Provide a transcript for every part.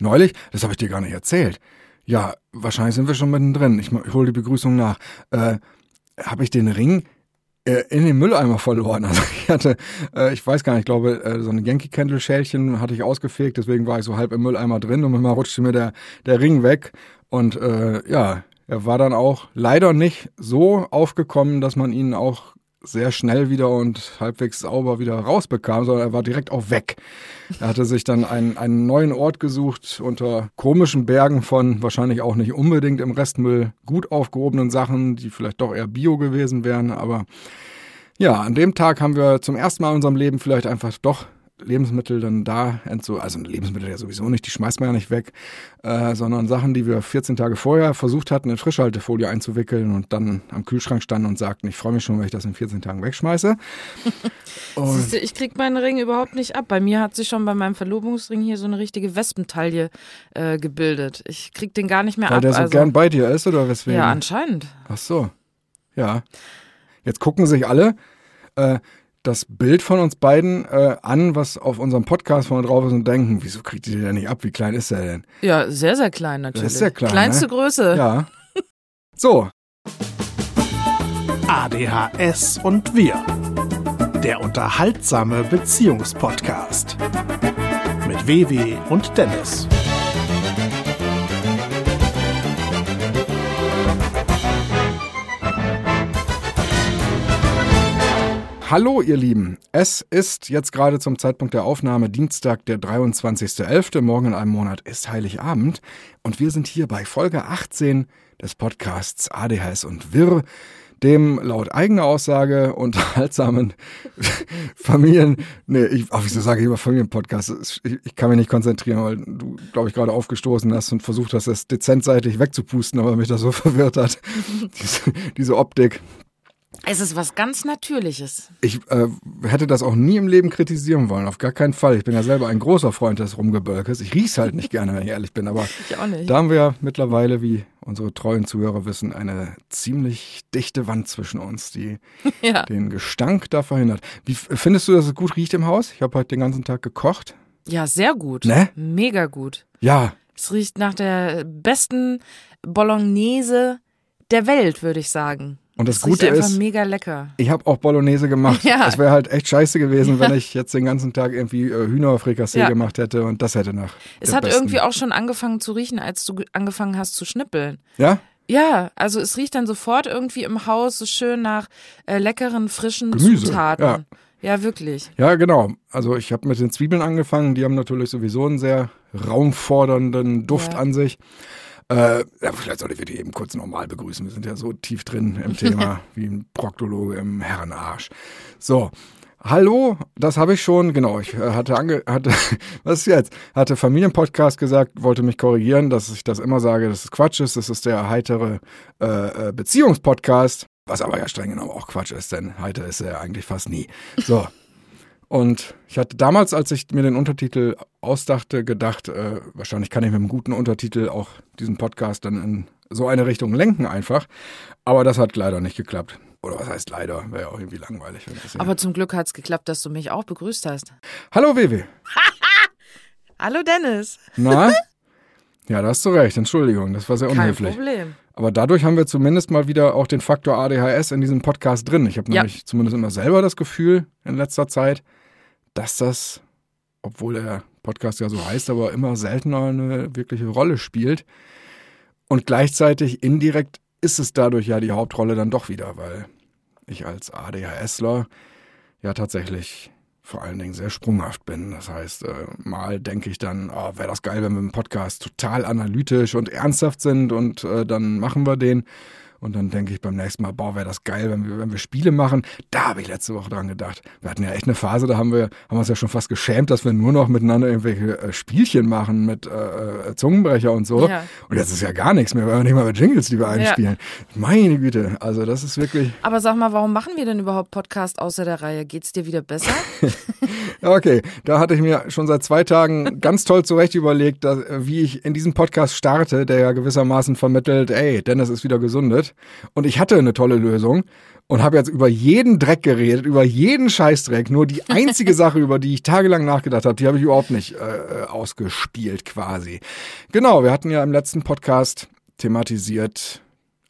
Neulich? Das habe ich dir gar nicht erzählt. Ja, wahrscheinlich sind wir schon mittendrin. Ich, hole die Begrüßung nach. Äh, habe ich den Ring äh, in den Mülleimer verloren. Also ich hatte, äh, ich weiß gar nicht, ich glaube, äh, so ein Yankee Candle Schälchen hatte ich ausgefegt, deswegen war ich so halb im Mülleimer drin und mal rutschte mir der, der Ring weg. Und äh, ja, er war dann auch leider nicht so aufgekommen, dass man ihn auch sehr schnell wieder und halbwegs sauber wieder rausbekam, sondern er war direkt auch weg. Er hatte sich dann einen, einen neuen Ort gesucht unter komischen Bergen von wahrscheinlich auch nicht unbedingt im Restmüll gut aufgehobenen Sachen, die vielleicht doch eher Bio gewesen wären. Aber ja, an dem Tag haben wir zum ersten Mal in unserem Leben vielleicht einfach doch Lebensmittel dann da entso also Lebensmittel ja sowieso nicht, die schmeißt man ja nicht weg, äh, sondern Sachen, die wir 14 Tage vorher versucht hatten, in Frischhaltefolie einzuwickeln und dann am Kühlschrank standen und sagten, ich freue mich schon, wenn ich das in 14 Tagen wegschmeiße. Siehst du, ich krieg meinen Ring überhaupt nicht ab. Bei mir hat sich schon bei meinem Verlobungsring hier so eine richtige Wespentaille äh, gebildet. Ich krieg den gar nicht mehr Weil ab. der so also, gern bei dir ist oder weswegen? ja, anscheinend. Ach so. Ja. Jetzt gucken sich alle äh, das Bild von uns beiden äh, an, was auf unserem Podcast vorne drauf ist und denken, wieso kriegt ihr den denn nicht ab? Wie klein ist der denn? Ja, sehr, sehr klein natürlich. Das ist sehr klein, Kleinste ne? Größe. Ja. So, ADHS und wir. Der unterhaltsame Beziehungspodcast. Mit WW und Dennis. Hallo ihr Lieben, es ist jetzt gerade zum Zeitpunkt der Aufnahme Dienstag, der 23.11. Morgen in einem Monat ist Heiligabend und wir sind hier bei Folge 18 des Podcasts ADHS und Wirr, dem laut eigener Aussage unterhaltsamen Familien, nee, ich, ach, wieso sage ich immer Familienpodcast? Ich, ich kann mich nicht konzentrieren, weil du, glaube ich, gerade aufgestoßen hast und versucht hast, das dezentseitig wegzupusten, aber mich das so verwirrt hat. diese, diese Optik. Es ist was ganz Natürliches. Ich äh, hätte das auch nie im Leben kritisieren wollen, auf gar keinen Fall. Ich bin ja selber ein großer Freund des Rumgebölkes. Ich riech's halt nicht gerne, wenn ich ehrlich bin, aber Ich auch nicht. da haben wir ja mittlerweile, wie unsere treuen Zuhörer wissen, eine ziemlich dichte Wand zwischen uns, die Ja. den Gestank da verhindert. Wie findest du, dass es gut riecht im Haus? Ich habe heute den ganzen Tag gekocht. ja, sehr gut. Ne? Mega gut. Ja, Es riecht nach der besten Bolognese der Welt, würde ich sagen. Und das es Gute einfach ist- mega lecker. ich habe auch Bolognese gemacht. Ja. Es wäre halt echt scheiße gewesen, wenn ich jetzt den ganzen Tag irgendwie äh, Hühnerfrikassee Ja. gemacht hätte und das hätte nach. Es hat besten- irgendwie auch schon angefangen zu riechen, als du ge- angefangen hast zu schnippeln. Ja? Ja, also es riecht dann sofort irgendwie im Haus so schön nach äh, leckeren, frischen Gemüse, Zutaten. ja. ja, wirklich. Ja, genau. Also ich habe mit den Zwiebeln angefangen. Die haben natürlich sowieso einen sehr raumfordernden Duft Ja. an sich. Äh, ja, vielleicht sollte ich die eben kurz normal begrüßen. Wir sind ja so tief drin im Thema wie ein Proktologe im Herrenarsch. So. Hallo, das habe ich schon, genau, ich äh, hatte, ange, hatte, was ist jetzt? Hatte Familienpodcast gesagt, wollte mich korrigieren, dass ich das immer sage, dass es Quatsch ist, das ist der heitere äh, äh, Beziehungspodcast, was aber ja streng genommen auch Quatsch ist, denn heiter ist er eigentlich fast nie. So, und ich hatte damals, als ich mir den Untertitel ausdachte, gedacht, äh, wahrscheinlich kann ich mit einem guten Untertitel auch diesen Podcast dann in so eine Richtung lenken einfach. Aber das hat leider nicht geklappt. Oder was heißt leider? Wäre ja auch irgendwie langweilig. Wenn das hier- Aber zum Glück hat es geklappt, dass du mich auch begrüßt hast. Hallo Wewe. Hallo Dennis. Na? ja, da hast du recht. Entschuldigung, das war sehr Kein unhöflich. Problem. Aber dadurch haben wir zumindest mal wieder auch den Faktor ADHS in diesem Podcast drin. Ich habe Ja. nämlich zumindest immer selber das Gefühl in letzter Zeit, dass das, obwohl der Podcast ja so heißt, aber immer seltener eine wirkliche Rolle spielt. Und gleichzeitig indirekt ist es dadurch ja die Hauptrolle dann doch wieder, weil ich als ADHSler ja tatsächlich vor allen Dingen sehr sprunghaft bin. Das heißt, äh, mal denke ich dann, oh, wäre das geil, wenn wir im Podcast total analytisch und ernsthaft sind und äh, dann machen wir den. Und dann denke ich beim nächsten Mal, boah, wäre das geil, wenn wir, wenn wir Spiele machen. Da habe ich letzte Woche dran gedacht. Wir hatten ja echt eine Phase, da haben wir, haben wir uns ja schon fast geschämt, dass wir nur noch miteinander irgendwelche äh, Spielchen machen mit äh, äh, Zungenbrecher und so. Ja. Und jetzt ist ja gar nichts mehr, wir haben nicht mal mit Jingles, die wir einspielen. Meine Güte, also das ist wirklich. Aber sag mal, warum machen wir denn überhaupt Podcast außer der Reihe? Geht's dir wieder besser? Ja, okay. Da hatte ich mir schon seit zwei Tagen ganz toll zurecht überlegt, dass, äh, wie ich in diesen Podcast starte, der ja gewissermaßen vermittelt, ey, Dennis ist wieder gesundet. Und ich hatte eine tolle Lösung. und habe jetzt über jeden Dreck geredet, über jeden Scheißdreck. Nur die einzige Sache, über die ich tagelang nachgedacht habe, die habe ich überhaupt nicht äh, ausgespielt quasi. Genau, wir hatten ja im letzten Podcast thematisiert,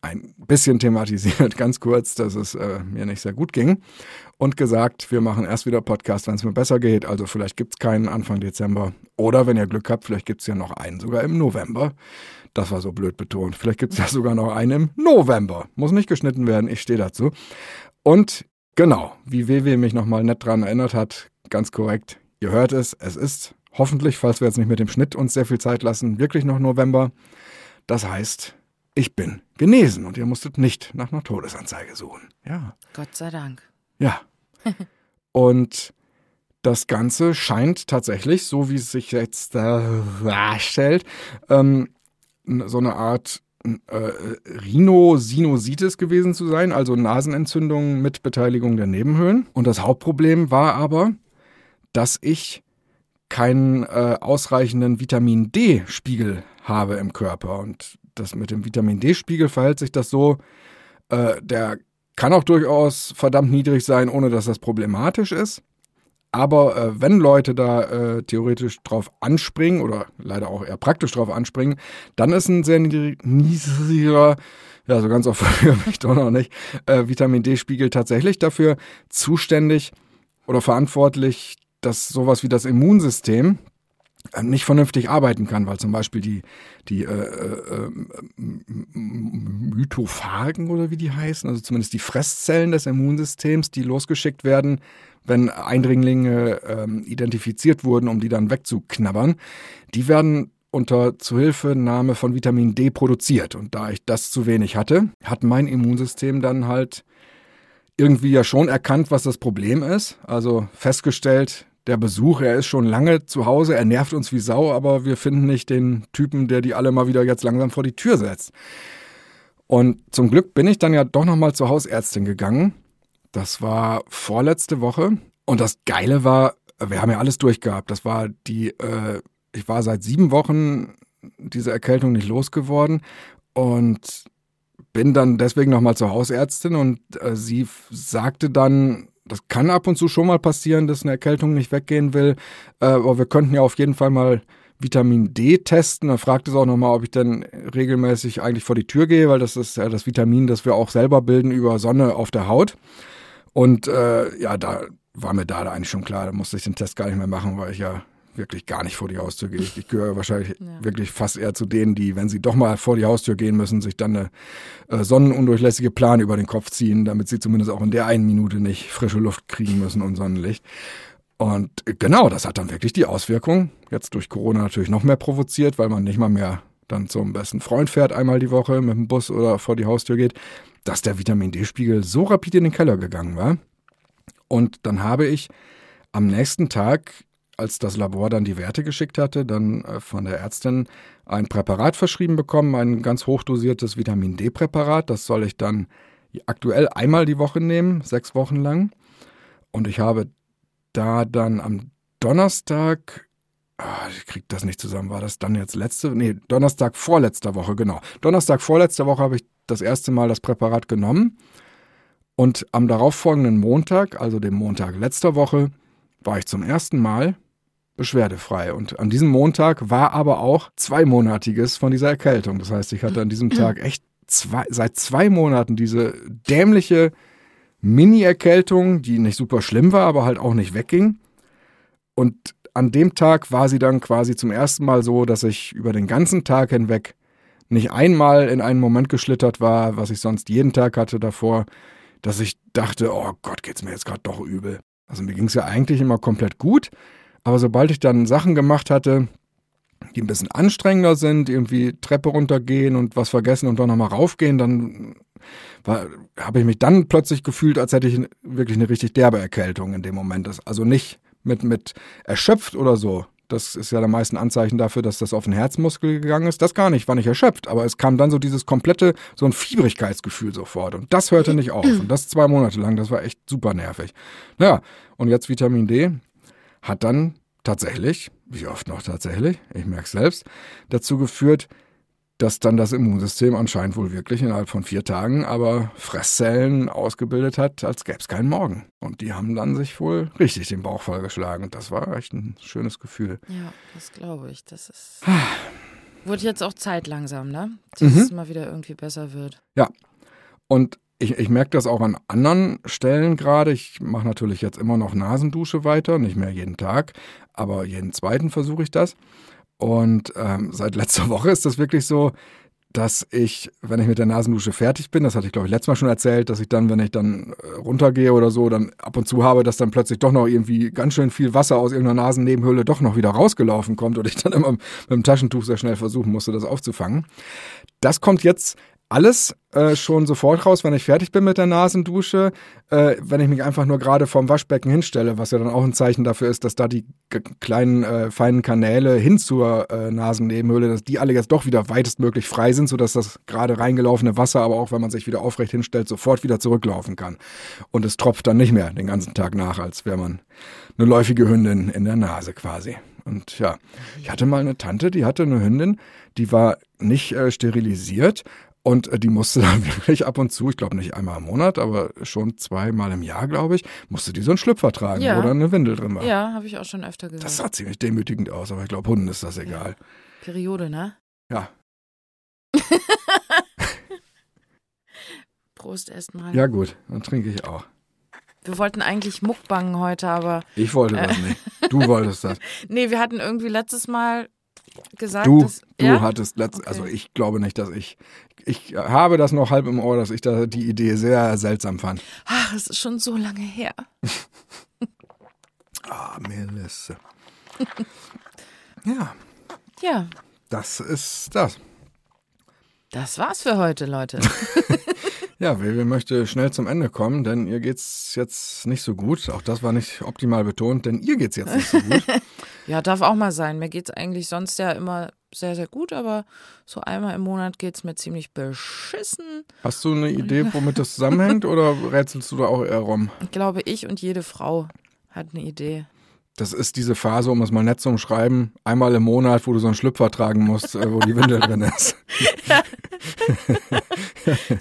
ein bisschen thematisiert, ganz kurz, dass es äh, mir nicht sehr gut ging und gesagt, wir machen erst wieder Podcast, wenn es mir besser geht. Also vielleicht gibt es keinen Anfang Dezember oder wenn ihr Glück habt, vielleicht gibt es ja noch einen sogar im November. Das war so blöd betont. Vielleicht gibt es ja sogar noch einen im November. Muss nicht geschnitten werden, ich stehe dazu. Und genau, wie WW mich nochmal nett dran erinnert hat, ganz korrekt, ihr hört es, es ist hoffentlich, falls wir jetzt nicht mit dem Schnitt uns sehr viel Zeit lassen, wirklich noch November. Das heißt, ich bin genesen und ihr musstet nicht nach einer Todesanzeige suchen. Ja. Gott sei Dank. Ja. und das Ganze scheint tatsächlich, so wie es sich jetzt darstellt, ähm, so eine Art äh, Rhinosinusitis gewesen zu sein, also Nasenentzündung mit Beteiligung der Nebenhöhlen. Und das Hauptproblem war aber, dass ich keinen äh, ausreichenden Vitamin D-Spiegel habe im Körper. Und das mit dem Vitamin D-Spiegel verhält sich das so, äh, der kann auch durchaus verdammt niedrig sein, ohne dass das problematisch ist. Aber äh, wenn Leute da äh, theoretisch drauf anspringen oder leider auch eher praktisch drauf anspringen, dann ist ein sehr niedriger, ja, so ganz oft mich doch noch nicht, äh, Vitamin D-Spiegel tatsächlich dafür zuständig oder verantwortlich, dass sowas wie das Immunsystem äh, nicht vernünftig arbeiten kann, weil zum Beispiel die, die äh, äh, Mythophagen oder wie die heißen, also zumindest die Fresszellen des Immunsystems, die losgeschickt werden, wenn Eindringlinge ähm, identifiziert wurden, um die dann wegzuknabbern, die werden unter Zuhilfenahme von Vitamin D produziert. Und da ich das zu wenig hatte, hat mein Immunsystem dann halt irgendwie ja schon erkannt, was das Problem ist. Also festgestellt, der Besuch, er ist schon lange zu Hause, er nervt uns wie Sau, aber wir finden nicht den Typen, der die alle mal wieder jetzt langsam vor die Tür setzt. Und zum Glück bin ich dann ja doch nochmal zur Hausärztin gegangen das war vorletzte Woche. Und das Geile war, wir haben ja alles durchgehabt. Das war die, äh, ich war seit sieben Wochen diese Erkältung nicht losgeworden und bin dann deswegen nochmal zur Hausärztin und äh, sie sagte dann, das kann ab und zu schon mal passieren, dass eine Erkältung nicht weggehen will, äh, aber wir könnten ja auf jeden Fall mal Vitamin D testen. Er fragte es auch nochmal, ob ich dann regelmäßig eigentlich vor die Tür gehe, weil das ist ja das Vitamin, das wir auch selber bilden über Sonne auf der Haut. Und äh, ja, da war mir da eigentlich schon klar, da musste ich den Test gar nicht mehr machen, weil ich ja wirklich gar nicht vor die Haustür gehe. Ich, gehöre wahrscheinlich ja. wirklich fast eher zu denen, die, wenn sie doch mal vor die Haustür gehen müssen, sich dann eine äh, sonnenundurchlässige Plan über den Kopf ziehen, damit sie zumindest auch in der einen Minute nicht frische Luft kriegen müssen und Sonnenlicht. Und genau, das hat dann wirklich die Auswirkung, jetzt durch Corona natürlich noch mehr provoziert, weil man nicht mal mehr dann zum besten Freund fährt einmal die Woche mit dem Bus oder vor die Haustür geht, dass der Vitamin D-Spiegel so rapid in den Keller gegangen war. Und dann habe ich am nächsten Tag, als das Labor dann die Werte geschickt hatte, dann äh, von der Ärztin ein Präparat verschrieben bekommen, ein ganz hochdosiertes Vitamin D-Präparat. Das soll ich dann aktuell einmal die Woche nehmen, sechs Wochen lang. Und ich habe da dann am Donnerstag Ah, ich krieg das nicht zusammen. War das dann jetzt letzte? Nee, Donnerstag vorletzter Woche, genau. Donnerstag vorletzter Woche habe ich das erste Mal das Präparat genommen. Und am darauffolgenden Montag, also dem Montag letzter Woche, war ich zum ersten Mal beschwerdefrei. Und an diesem Montag war aber auch zweimonatiges von dieser Erkältung. Das heißt, ich hatte an diesem Tag echt zwei, seit zwei Monaten diese dämliche Mini-Erkältung, die nicht super schlimm war, aber halt auch nicht wegging. Und an dem Tag war sie dann quasi zum ersten Mal so, dass ich über den ganzen Tag hinweg nicht einmal in einen Moment geschlittert war, was ich sonst jeden Tag hatte davor, dass ich dachte, oh Gott, geht's mir jetzt gerade doch übel. Also mir ging es ja eigentlich immer komplett gut, aber sobald ich dann Sachen gemacht hatte, die ein bisschen anstrengender sind, irgendwie Treppe runtergehen und was vergessen und dann nochmal raufgehen, dann habe ich mich dann plötzlich gefühlt, als hätte ich wirklich eine richtig derbe Erkältung in dem Moment. Also nicht mit, mit erschöpft oder so. Das ist ja der meisten Anzeichen dafür, dass das auf den Herzmuskel gegangen ist. Das gar nicht, war nicht erschöpft, aber es kam dann so dieses komplette, so ein Fiebrigkeitsgefühl sofort. Und das hörte nicht auf. Und das zwei Monate lang, das war echt super nervig. Naja, und jetzt Vitamin D hat dann tatsächlich, wie oft noch tatsächlich, ich merke es selbst, dazu geführt, dass dann das Immunsystem anscheinend wohl wirklich innerhalb von vier Tagen aber Fresszellen ausgebildet hat, als gäbe es keinen Morgen. Und die haben dann sich wohl richtig den Bauch vollgeschlagen. Und das war echt ein schönes Gefühl. Ja, das glaube ich. Das ist. Wurde jetzt auch Zeit langsam, ne? Dass mhm. es mal wieder irgendwie besser wird. Ja. Und ich, ich merke das auch an anderen Stellen gerade. Ich mache natürlich jetzt immer noch Nasendusche weiter, nicht mehr jeden Tag, aber jeden zweiten versuche ich das. Und ähm, seit letzter Woche ist das wirklich so, dass ich, wenn ich mit der Nasendusche fertig bin, das hatte ich glaube ich letztes Mal schon erzählt, dass ich dann, wenn ich dann äh, runtergehe oder so, dann ab und zu habe, dass dann plötzlich doch noch irgendwie ganz schön viel Wasser aus irgendeiner Nasennebenhöhle doch noch wieder rausgelaufen kommt und ich dann immer mit dem Taschentuch sehr schnell versuchen musste, das aufzufangen. Das kommt jetzt alles äh, schon sofort raus, wenn ich fertig bin mit der Nasendusche, äh, wenn ich mich einfach nur gerade vorm Waschbecken hinstelle, was ja dann auch ein Zeichen dafür ist, dass da die kleinen äh, feinen Kanäle hin zur äh, Nasennebenhöhle, dass die alle jetzt doch wieder weitestmöglich frei sind, sodass das gerade reingelaufene Wasser, aber auch wenn man sich wieder aufrecht hinstellt, sofort wieder zurücklaufen kann. Und es tropft dann nicht mehr den ganzen Tag nach, als wäre man eine läufige Hündin in der Nase quasi. Und ja, ich hatte mal eine Tante, die hatte eine Hündin, die war nicht äh, sterilisiert und äh, die musste dann wirklich ab und zu, ich glaube nicht einmal im Monat, aber schon zweimal im Jahr, glaube ich, musste die so einen Schlüpfer tragen, ja. wo dann eine Windel drin war. Ja, habe ich auch schon öfter gehört. Das sah ziemlich demütigend aus, aber ich glaube, Hunden ist das egal. Ja. Periode, ne? Ja. Prost erstmal. Ja, gut, dann trinke ich auch. Wir wollten eigentlich Muckbangen heute, aber. Ich wollte äh, das nicht. Du wolltest das. nee, wir hatten irgendwie letztes Mal gesagt, du, dass, du ja? hattest letzt, okay. also ich glaube nicht, dass ich, ich habe das noch halb im Ohr, dass ich da die Idee sehr seltsam fand. Ach, es ist schon so lange her. ah, Melisse. ja. Ja. Das ist das. Das war's für heute, Leute. ja, Vivi möchte schnell zum Ende kommen, denn ihr geht's jetzt nicht so gut. Auch das war nicht optimal betont, denn ihr geht's jetzt nicht so gut. ja, darf auch mal sein. Mir geht's eigentlich sonst ja immer sehr, sehr gut, aber so einmal im Monat geht's mir ziemlich beschissen. Hast du eine Idee, womit das zusammenhängt oder rätselst du da auch eher rum? Ich glaube, ich und jede Frau hat eine Idee. Das ist diese Phase, um es mal nett zu umschreiben, einmal im Monat, wo du so einen Schlüpfer tragen musst, äh, wo die Windel drin ist.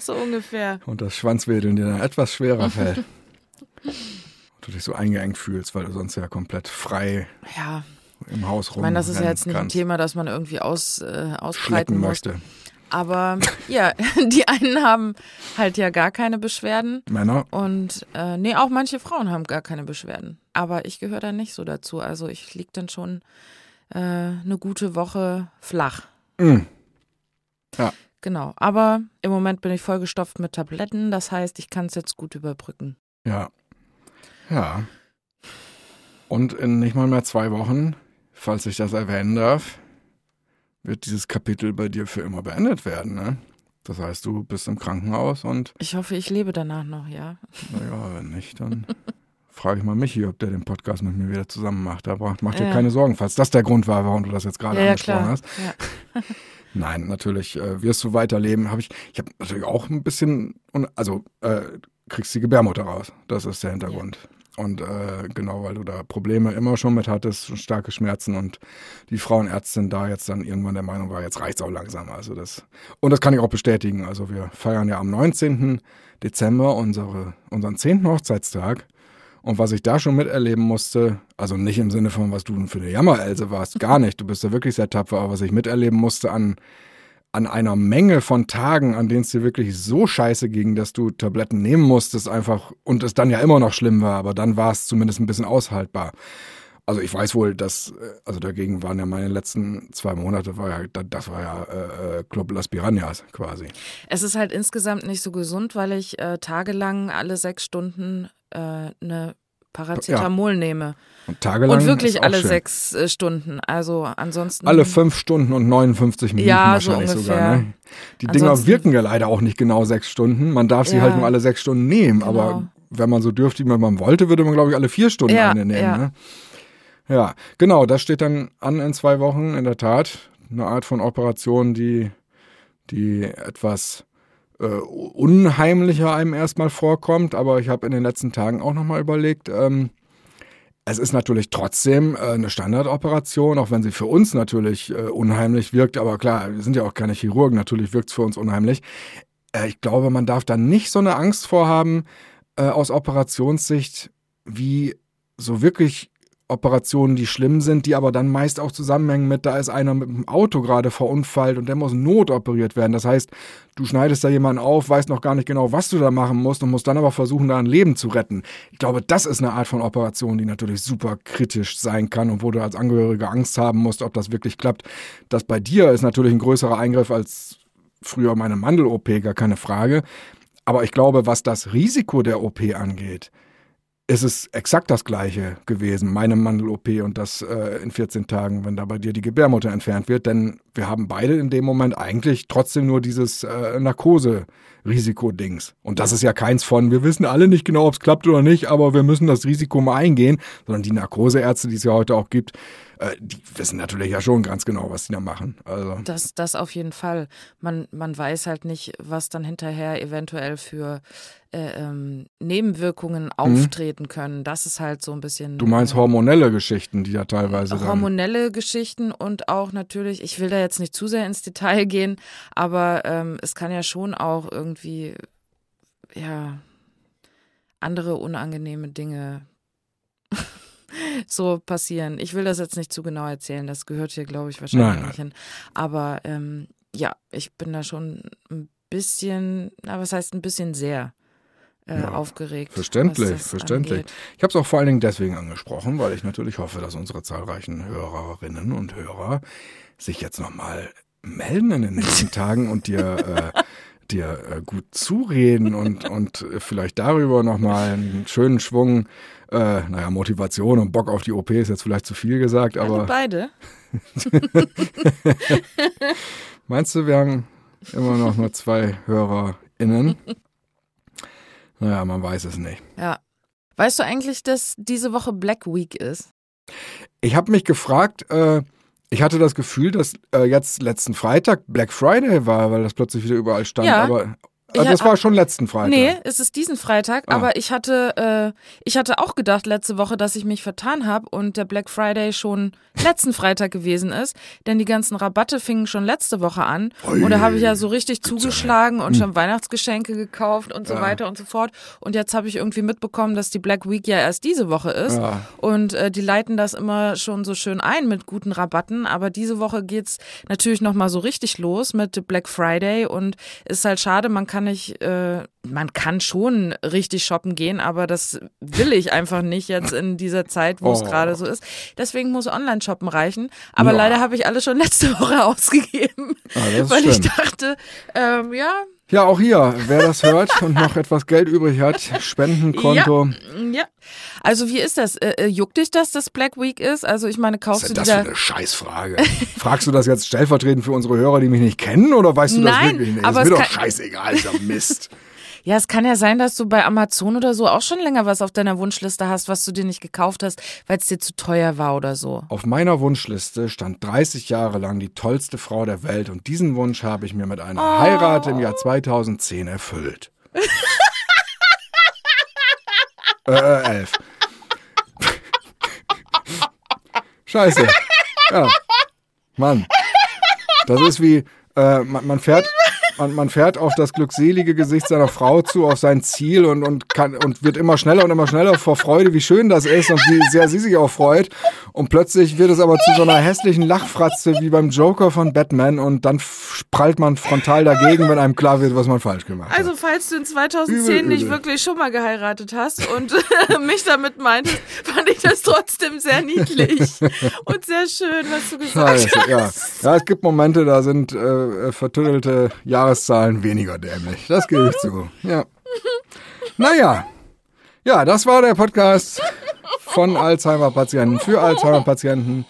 so ungefähr. Und das Schwanzwedeln dir dann etwas schwerer fällt. Und du dich so eingeengt fühlst, weil du sonst ja komplett frei ja. im Haus rum. Ich meine, das ist ja jetzt nicht ein Thema, das man irgendwie aus, äh, ausbreiten muss. Aber ja, die einen haben halt ja gar keine Beschwerden. Männer. Und äh, nee, auch manche Frauen haben gar keine Beschwerden. Aber ich gehöre da nicht so dazu. Also ich liege dann schon äh, eine gute Woche flach. Mm. Ja. Genau. Aber im Moment bin ich vollgestopft mit Tabletten. Das heißt, ich kann es jetzt gut überbrücken. Ja. Ja. Und in nicht mal mehr zwei Wochen, falls ich das erwähnen darf, wird dieses Kapitel bei dir für immer beendet werden. Ne? Das heißt, du bist im Krankenhaus und. Ich hoffe, ich lebe danach noch, ja. Naja, wenn nicht, dann frage ich mal Michi, ob der den Podcast mit mir wieder zusammen macht. Da mach dir ja. keine Sorgen, falls das der Grund war, warum du das jetzt gerade ja, angesprochen ja, hast. Nein, natürlich äh, wirst du weiterleben. Hab ich ich habe natürlich auch ein bisschen, also äh, kriegst die Gebärmutter raus. Das ist der Hintergrund. Und äh, genau, weil du da Probleme immer schon mit hattest, starke Schmerzen und die Frauenärztin da jetzt dann irgendwann der Meinung war, jetzt reicht's auch langsam. Also das und das kann ich auch bestätigen. Also wir feiern ja am 19. Dezember unsere, unseren 10. Hochzeitstag. Und was ich da schon miterleben musste, also nicht im Sinne von, was du für eine Jammerelse warst, gar nicht. Du bist ja wirklich sehr tapfer, aber was ich miterleben musste an an einer Menge von Tagen, an denen es dir wirklich so scheiße ging, dass du Tabletten nehmen musstest einfach und es dann ja immer noch schlimm war, aber dann war es zumindest ein bisschen aushaltbar. Also ich weiß wohl, dass, äh, also dagegen waren ja meine letzten zwei Monate, war ja, das war ja äh, äh, Club Las Piranhas quasi. Es ist halt insgesamt nicht so gesund, weil ich äh, tagelang alle sechs Stunden äh, eine Paracetamol ja. nehme. Und tagelang. Und wirklich alle schön. sechs äh, Stunden. Also ansonsten. Alle fünf Stunden und 59 Minuten ja, wahrscheinlich so sogar. Ne? Die ansonsten, Dinger wirken ja leider auch nicht genau sechs Stunden. Man darf sie ja, halt nur alle sechs Stunden nehmen. Genau. Aber wenn man so dürfte, wie man wollte, würde man, glaube ich, alle vier Stunden ja, eine nehmen. Ja. Ne? ja, genau. Das steht dann an in zwei Wochen, in der Tat. Eine Art von Operation, die, die etwas äh, unheimlicher einem erstmal vorkommt. Aber ich habe in den letzten Tagen auch nochmal überlegt, ähm, Es ist natürlich trotzdem äh, eine Standardoperation, auch wenn sie für uns natürlich äh, unheimlich wirkt. Aber klar, wir sind ja auch keine Chirurgen, natürlich wirkt es für uns unheimlich. Äh, ich glaube, man darf da nicht so eine Angst vorhaben äh, aus Operationssicht, wie so wirklich Operationen, die schlimm sind, die aber dann meist auch zusammenhängen mit, da ist einer mit dem Auto gerade verunfallt und der muss notoperiert werden. Das heißt, du schneidest da jemanden auf, weißt noch gar nicht genau, was du da machen musst und musst dann aber versuchen, da ein Leben zu retten. Ich glaube, das ist eine Art von Operation, die natürlich super kritisch sein kann und wo du als Angehörige Angst haben musst, ob das wirklich klappt. Das bei dir ist natürlich ein größerer Eingriff als früher meine Mandel-OP, gar keine Frage. Aber ich glaube, was das Risiko der OP angeht, ist es exakt das gleiche gewesen, meine Mandel-OP und das äh, in 14 Tagen, wenn da bei dir die Gebärmutter entfernt wird. Denn wir haben beide in dem Moment eigentlich trotzdem nur dieses äh, Narkose-Risiko-Dings. Und das ist ja keins von, wir wissen alle nicht genau, ob es klappt oder nicht, aber wir müssen das Risiko mal eingehen, sondern die Narkoseärzte, die es ja heute auch gibt, äh, die wissen natürlich ja schon ganz genau, was sie da machen. Also. Das, das auf jeden Fall. Man, man weiß halt nicht, was dann hinterher eventuell für äh, ähm, Nebenwirkungen mhm. auftreten mhm. können. Das ist halt so ein bisschen. Du meinst hormonelle Geschichten, die ja teilweise. Hormonelle Geschichten und auch natürlich, ich will da jetzt nicht zu sehr ins Detail gehen, aber ähm, es kann ja schon auch irgendwie, ja, andere unangenehme Dinge so passieren. Ich will das jetzt nicht zu genau erzählen, das gehört hier, glaube ich, wahrscheinlich nein, nein. nicht hin. Aber ähm, ja, ich bin da schon ein bisschen, na, was heißt ein bisschen sehr äh, ja, aufgeregt. Verständlich, verständlich. Angeht. Ich habe es auch vor allen Dingen deswegen angesprochen, weil ich natürlich hoffe, dass unsere zahlreichen Hörerinnen und Hörer sich jetzt nochmal melden in den nächsten Tagen und dir äh, dir äh, gut zureden und, und vielleicht darüber nochmal einen schönen Schwung, äh, naja, Motivation und Bock auf die OP ist jetzt vielleicht zu viel gesagt, aber. Also beide. Meinst du, wir haben immer noch nur zwei HörerInnen? Naja, man weiß es nicht. Ja. Weißt du eigentlich, dass diese Woche Black Week ist? Ich habe mich gefragt, äh, ich hatte das Gefühl, dass äh, jetzt letzten Freitag Black Friday war, weil das plötzlich wieder überall stand. Ja. Aber also das war schon letzten Freitag. Nee, es ist diesen Freitag, ah. aber ich hatte, äh, ich hatte auch gedacht letzte Woche, dass ich mich vertan habe und der Black Friday schon letzten Freitag gewesen ist, denn die ganzen Rabatte fingen schon letzte Woche an Ui. und da habe ich ja so richtig zugeschlagen und hm. schon Weihnachtsgeschenke gekauft und so ja. weiter und so fort und jetzt habe ich irgendwie mitbekommen, dass die Black Week ja erst diese Woche ist ja. und äh, die leiten das immer schon so schön ein mit guten Rabatten, aber diese Woche geht's natürlich noch mal so richtig los mit Black Friday und ist halt schade, man kann kann ich, äh, man kann schon richtig shoppen gehen, aber das will ich einfach nicht jetzt in dieser Zeit, wo oh. es gerade so ist. Deswegen muss Online-Shoppen reichen. Aber ja. leider habe ich alles schon letzte Woche ausgegeben, ah, weil schlimm. ich dachte, ähm, ja, ja, auch hier, wer das hört und noch etwas Geld übrig hat, Spendenkonto. Ja, ja. Also wie ist das? Äh, äh, juckt dich das, dass Black Week ist? Also ich meine, kaufst Was ist du das für eine Scheißfrage? Fragst du das jetzt stellvertretend für unsere Hörer, die mich nicht kennen, oder weißt du Nein, das wirklich nicht? Aber ist mir doch scheißegal, dieser Mist. Ja, es kann ja sein, dass du bei Amazon oder so auch schon länger was auf deiner Wunschliste hast, was du dir nicht gekauft hast, weil es dir zu teuer war oder so. Auf meiner Wunschliste stand 30 Jahre lang die tollste Frau der Welt und diesen Wunsch habe ich mir mit einer oh. Heirat im Jahr 2010 erfüllt. äh, äh, elf. Scheiße. Ja. Mann. Das ist wie, äh, man, man fährt man, man fährt auf das glückselige Gesicht seiner Frau zu, auf sein Ziel und, und, kann, und wird immer schneller und immer schneller vor Freude, wie schön das ist und wie sehr sie sich auch freut. Und plötzlich wird es aber zu so einer hässlichen Lachfratze wie beim Joker von Batman und dann prallt man frontal dagegen, wenn einem klar wird, was man falsch gemacht hat. Also falls du in 2010 übel, nicht übel. wirklich schon mal geheiratet hast und mich damit meintest, fand ich das trotzdem sehr niedlich und sehr schön, was du gesagt Scheiße, hast. Ja. ja, es gibt Momente, da sind äh, vertüttelte Jahre Jahreszahlen weniger dämlich. Das gebe ich zu. Ja. Naja. Ja, das war der Podcast von Alzheimer-Patienten für Alzheimer-Patienten.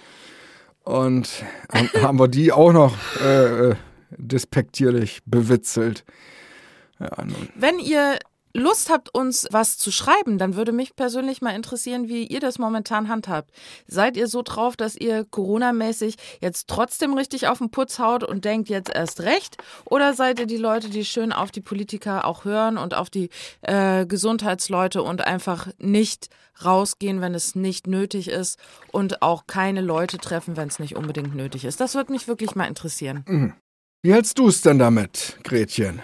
Und haben wir die auch noch äh, äh, despektierlich bewitzelt. Ja, Wenn ihr Lust habt, uns was zu schreiben, dann würde mich persönlich mal interessieren, wie ihr das momentan handhabt. Seid ihr so drauf, dass ihr Corona-mäßig jetzt trotzdem richtig auf den Putz haut und denkt jetzt erst recht? Oder seid ihr die Leute, die schön auf die Politiker auch hören und auf die äh, Gesundheitsleute und einfach nicht rausgehen, wenn es nicht nötig ist und auch keine Leute treffen, wenn es nicht unbedingt nötig ist? Das würde mich wirklich mal interessieren. Mhm. Wie hältst du es denn damit, Gretchen?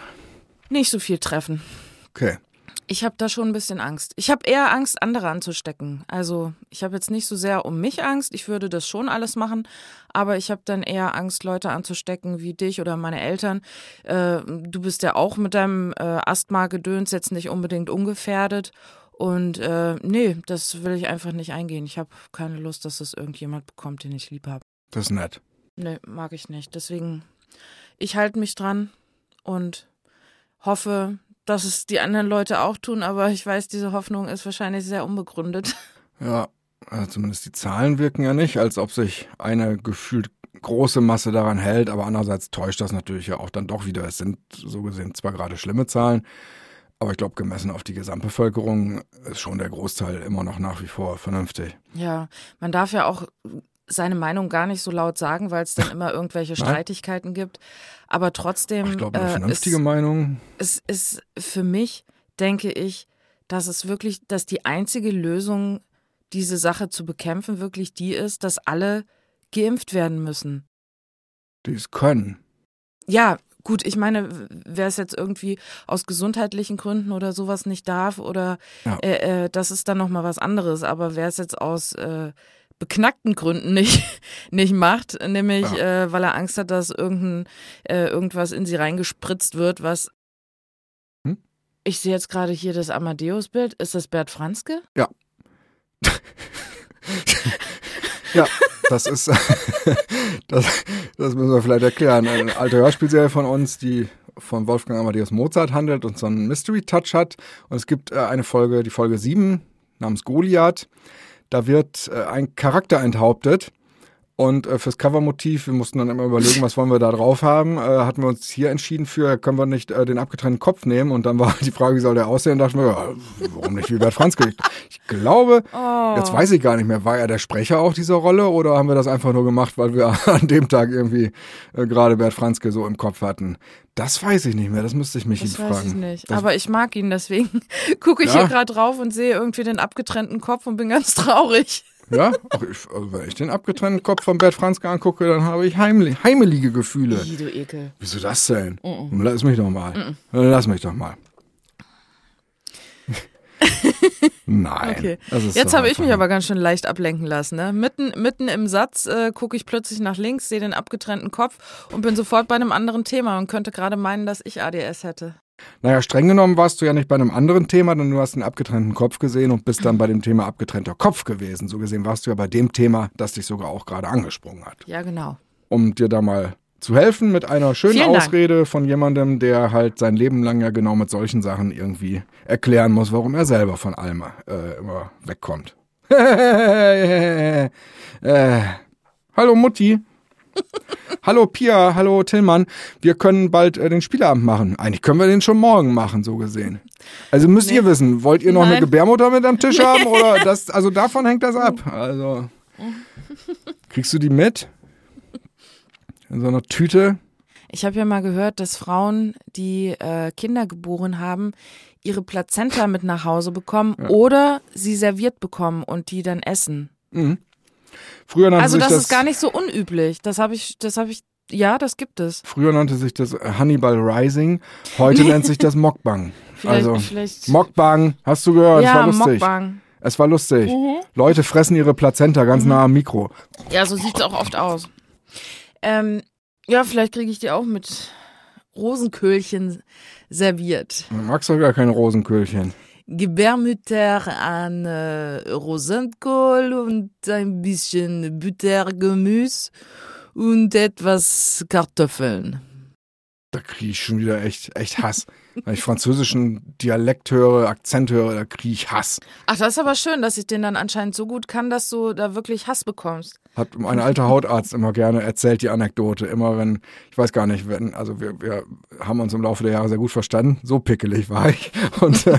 Nicht so viel treffen. Okay. Ich habe da schon ein bisschen Angst. Ich habe eher Angst, andere anzustecken. Also ich habe jetzt nicht so sehr um mich Angst. Ich würde das schon alles machen, aber ich habe dann eher Angst, Leute anzustecken wie dich oder meine Eltern. Äh, du bist ja auch mit deinem äh, Asthma-Gedöns jetzt nicht unbedingt ungefährdet. Und äh, nee, das will ich einfach nicht eingehen. Ich habe keine Lust, dass das irgendjemand bekommt, den ich lieb habe. Das ist nett. Nee, mag ich nicht. Deswegen, ich halte mich dran und hoffe, dass es die anderen Leute auch tun, aber ich weiß, diese Hoffnung ist wahrscheinlich sehr unbegründet. Ja, also zumindest die Zahlen wirken ja nicht, als ob sich eine gefühlt große Masse daran hält, aber andererseits täuscht das natürlich ja auch dann doch wieder. Es sind so gesehen zwar gerade schlimme Zahlen, aber ich glaube, gemessen auf die Gesamtbevölkerung ist schon der Großteil immer noch nach wie vor vernünftig. Ja, man darf ja auch seine Meinung gar nicht so laut sagen, weil es dann immer irgendwelche Streitigkeiten gibt. Aber trotzdem. Ich glaube, eine äh, vernünftige ist, Meinung. Es ist für mich, denke ich, dass es wirklich, dass die einzige Lösung, diese Sache zu bekämpfen, wirklich die ist, dass alle geimpft werden müssen. Die es können. Ja, gut, ich meine, wer es jetzt irgendwie aus gesundheitlichen Gründen oder sowas nicht darf oder ja. äh, äh, das ist dann nochmal was anderes. Aber wer es jetzt aus äh, beknackten Gründen nicht, nicht macht, nämlich ja. äh, weil er Angst hat, dass irgendein, äh, irgendwas in sie reingespritzt wird, was. Hm? Ich sehe jetzt gerade hier das Amadeus-Bild. Ist das Bert Franzke? Ja. ja, das ist. das, das müssen wir vielleicht erklären. Eine alte Hörspielserie von uns, die von Wolfgang Amadeus Mozart handelt und so einen Mystery-Touch hat. Und es gibt äh, eine Folge, die Folge 7 namens Goliath. Da wird äh, ein Charakter enthauptet. Und äh, fürs Covermotiv, wir mussten dann immer überlegen, was wollen wir da drauf haben, äh, hatten wir uns hier entschieden für, können wir nicht äh, den abgetrennten Kopf nehmen. Und dann war die Frage, wie soll der aussehen? Und dachten wir, ja, warum nicht wie Bert Franzke? Ich glaube, oh. jetzt weiß ich gar nicht mehr, war er der Sprecher auch dieser Rolle oder haben wir das einfach nur gemacht, weil wir an dem Tag irgendwie äh, gerade Bert Franzke so im Kopf hatten? Das weiß ich nicht mehr, das müsste ich mich das ihn fragen. Weiß ich nicht. Das Aber ich mag ihn, deswegen gucke ich ja? hier gerade drauf und sehe irgendwie den abgetrennten Kopf und bin ganz traurig. Ja, Ach, ich, also wenn ich den abgetrennten Kopf von Bert Franzke angucke, dann habe ich heimli heimelige Gefühle. Wie, du Ekel. Wieso das denn? Mm -mm. Lass mich doch mal. Mm Lass mich doch mal. Nein. Okay. Jetzt habe ich mich aber ganz schön leicht ablenken lassen. Ne? Mitten, mitten im Satz äh, gucke ich plötzlich nach links, sehe den abgetrennten Kopf und bin sofort bei einem anderen Thema und könnte gerade meinen, dass ich ADS hätte. Naja, streng genommen warst du ja nicht bei einem anderen Thema, denn du hast einen abgetrennten Kopf gesehen und bist dann bei dem Thema abgetrennter Kopf gewesen. So gesehen warst du ja bei dem Thema, das dich sogar auch gerade angesprungen hat. Ja, genau. Um dir da mal zu helfen mit einer schönen Vielen Ausrede Dank. von jemandem, der halt sein Leben lang ja genau mit solchen Sachen irgendwie erklären muss, warum er selber von allem äh, immer wegkommt. äh, hallo Mutti. Hallo Pia, hallo Tillmann. Wir können bald äh, den Spieleabend machen. Eigentlich können wir den schon morgen machen, so gesehen. Also müsst nee. ihr wissen, wollt ihr noch Nein. eine Gebärmutter mit am Tisch haben oder das? Also davon hängt das ab. Also kriegst du die mit? In so einer Tüte? Ich habe ja mal gehört, dass Frauen, die äh, Kinder geboren haben, ihre Plazenta mit nach Hause bekommen ja. oder sie serviert bekommen und die dann essen. Mhm. Früher nannte also sich das, das ist gar nicht so unüblich. Das habe ich, das habe ich, ja, das gibt es. Früher nannte sich das Hannibal Rising, heute nennt sich das Mokbang. Vielleicht, also vielleicht. Mokbang, hast du gehört? Ja, es war lustig. Mokbang. Es war lustig. Mhm. Leute fressen ihre Plazenta ganz mhm. nah am Mikro. Ja, so sieht es auch oft aus. Ähm, ja, vielleicht kriege ich die auch mit Rosenköhlchen serviert. Du magst doch gar keine Rosenköhlchen. Gebärmütter an äh, Rosenkohl und ein bisschen Buttergemüse und etwas Kartoffeln. Da kriege ich schon wieder echt, echt Hass. Wenn ich französischen Dialekt höre, Akzent höre, da kriege ich Hass. Ach, das ist aber schön, dass ich den dann anscheinend so gut kann, dass du da wirklich Hass bekommst. Hat mein alter Hautarzt immer gerne erzählt, die Anekdote. Immer wenn, ich weiß gar nicht, wenn, also wir, wir haben uns im Laufe der Jahre sehr gut verstanden. So pickelig war ich. Und äh,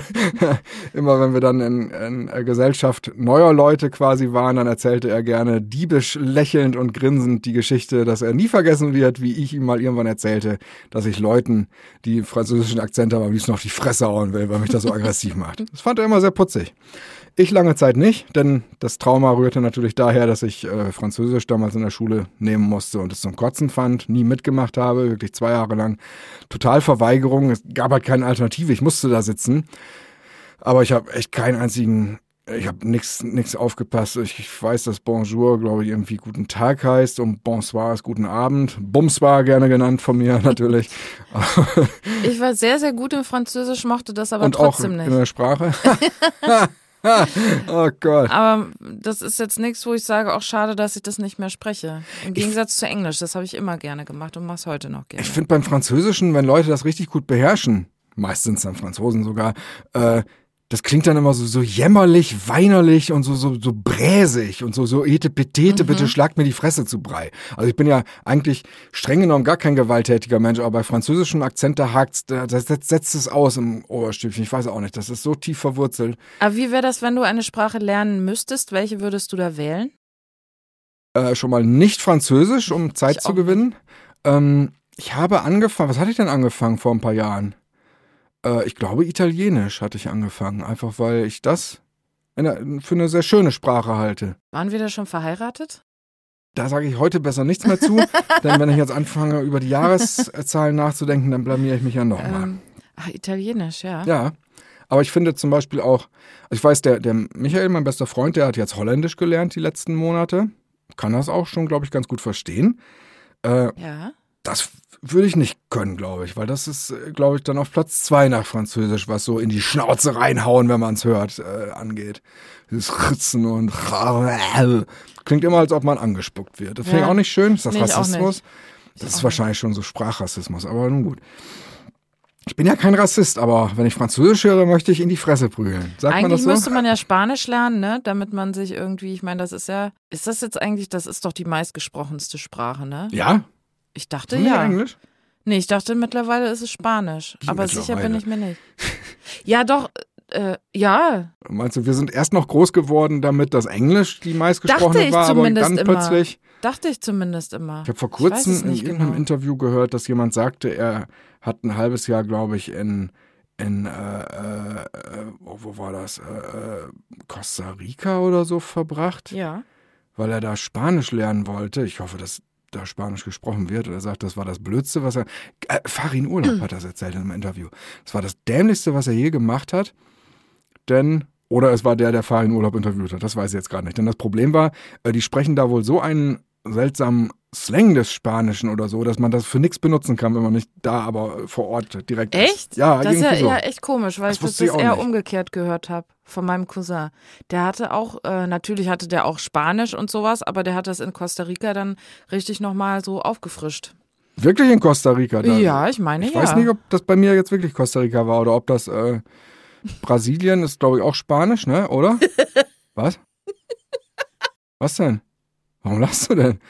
immer wenn wir dann in, in Gesellschaft neuer Leute quasi waren, dann erzählte er gerne diebisch lächelnd und grinsend die Geschichte, dass er nie vergessen wird, wie ich ihm mal irgendwann erzählte, dass ich Leuten, die französischen Akzent haben, am liebsten auf die Fresse hauen will, weil mich das so aggressiv macht. Das fand er immer sehr putzig. Ich lange Zeit nicht, denn das Trauma rührte natürlich daher, dass ich äh, Französisch damals in der Schule nehmen musste und es zum Kotzen fand, nie mitgemacht habe, wirklich zwei Jahre lang. Total Verweigerung, es gab halt keine Alternative, ich musste da sitzen. Aber ich habe echt keinen einzigen, ich habe nichts aufgepasst. Ich, ich weiß, dass Bonjour, glaube ich, irgendwie guten Tag heißt und Bonsoir ist guten Abend. Bumsbar gerne genannt von mir natürlich. ich war sehr, sehr gut im Französisch, mochte das aber und trotzdem auch nicht. in der Sprache. oh Gott. Aber das ist jetzt nichts, wo ich sage, auch schade, dass ich das nicht mehr spreche. Im Gegensatz ich, zu Englisch, das habe ich immer gerne gemacht und mache es heute noch gerne. Ich finde beim Französischen, wenn Leute das richtig gut beherrschen, meistens dann Franzosen sogar, äh, das klingt dann immer so, so jämmerlich, weinerlich und so, so, so bräsig und so, so ete petete, mhm. bitte schlagt mir die Fresse zu Brei. Also ich bin ja eigentlich streng genommen gar kein gewalttätiger Mensch, aber bei französischen Akzent, da hakt, da setzt, setzt es aus im Oberstübchen. Ich weiß auch nicht, das ist so tief verwurzelt. Aber wie wäre das, wenn du eine Sprache lernen müsstest? Welche würdest du da wählen? Äh, schon mal nicht Französisch, um Zeit ich zu gewinnen. Ähm, ich habe angefangen, was hatte ich denn angefangen vor ein paar Jahren? Äh, ich glaube, Italienisch hatte ich angefangen, einfach weil ich das eine, für eine sehr schöne Sprache halte. Waren wir da schon verheiratet? Da sage ich heute besser nichts mehr zu, denn wenn ich jetzt anfange, über die Jahreszahlen nachzudenken, dann blamiere ich mich ja nochmal. Ähm, ach, Italienisch, ja. Ja. Aber ich finde zum Beispiel auch, ich weiß, der, der Michael, mein bester Freund, der hat jetzt Holländisch gelernt die letzten Monate. Kann das auch schon, glaube ich, ganz gut verstehen. Äh, ja. Das würde ich nicht können, glaube ich, weil das ist, äh, glaube ich, dann auf Platz zwei nach Französisch, was so in die Schnauze reinhauen, wenn man es hört, äh, angeht. Dieses Ritzen und klingt immer, als ob man angespuckt wird. Das ja. finde ich auch nicht schön. Ist das nee, Rassismus? Das ist wahrscheinlich nicht. schon so Sprachrassismus, aber nun gut. Ich bin ja kein Rassist, aber wenn ich Französisch höre, möchte ich in die Fresse prügeln. Sagt eigentlich man das so? müsste man ja Spanisch lernen, ne? Damit man sich irgendwie, ich meine, das ist ja, ist das jetzt eigentlich, das ist doch die meistgesprochenste Sprache, ne? Ja, ich dachte ja. Englisch? Nee, ich dachte mittlerweile ist es Spanisch. Aber sicher bin ich mir nicht. ja, doch. Äh, ja. Meinst du, wir sind erst noch groß geworden damit, dass Englisch die meistgesprochene war, aber dann immer. plötzlich. Dachte ich zumindest immer. Ich habe vor kurzem in irgendeinem genau. Interview gehört, dass jemand sagte, er hat ein halbes Jahr, glaube ich, in in äh, äh, wo war das? Äh, äh, Costa Rica oder so verbracht. Ja. Weil er da Spanisch lernen wollte. Ich hoffe, dass da Spanisch gesprochen wird. er sagt, das war das Blödste, was er. Äh, Farin Urlaub hat das erzählt in einem Interview. Das war das Dämlichste, was er je gemacht hat. Denn. Oder es war der, der Farin Urlaub interviewt hat. Das weiß ich jetzt gerade nicht. Denn das Problem war, äh, die sprechen da wohl so einen seltsamen Slang des Spanischen oder so, dass man das für nichts benutzen kann, wenn man nicht da aber vor Ort direkt echt? ist. Echt? Ja, das ist ja, so. ja echt komisch, weil das ich das eher nicht. umgekehrt gehört habe von meinem Cousin. Der hatte auch, äh, natürlich hatte der auch Spanisch und sowas, aber der hat das in Costa Rica dann richtig nochmal so aufgefrischt. Wirklich in Costa Rica? Da? Ja, ich meine ich ja. Ich weiß nicht, ob das bei mir jetzt wirklich Costa Rica war oder ob das äh, Brasilien ist, glaube ich, auch Spanisch, ne? Oder? Was? Was denn? Warum lachst du denn?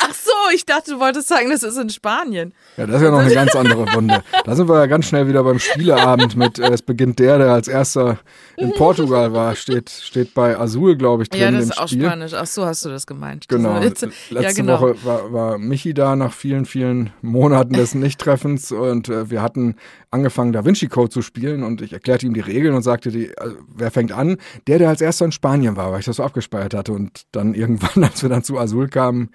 Ach so, ich dachte, du wolltest sagen, das ist in Spanien. Ja, das ist ja noch eine ganz andere Runde. Da sind wir ja ganz schnell wieder beim Spieleabend mit, äh, es beginnt der, der als erster in Portugal war, steht, steht bei Azul, glaube ich, drin Ja, das ist auch Spanisch. Ach so, hast du das gemeint. Genau. Letzte ja, genau. Woche war, war Michi da nach vielen, vielen Monaten des Nichttreffens und äh, wir hatten angefangen, Da Vinci Code zu spielen und ich erklärte ihm die Regeln und sagte, die, also, wer fängt an? Der, der als erster in Spanien war, weil ich das so abgespeichert hatte und dann irgendwann, als wir dann zu Azul kamen,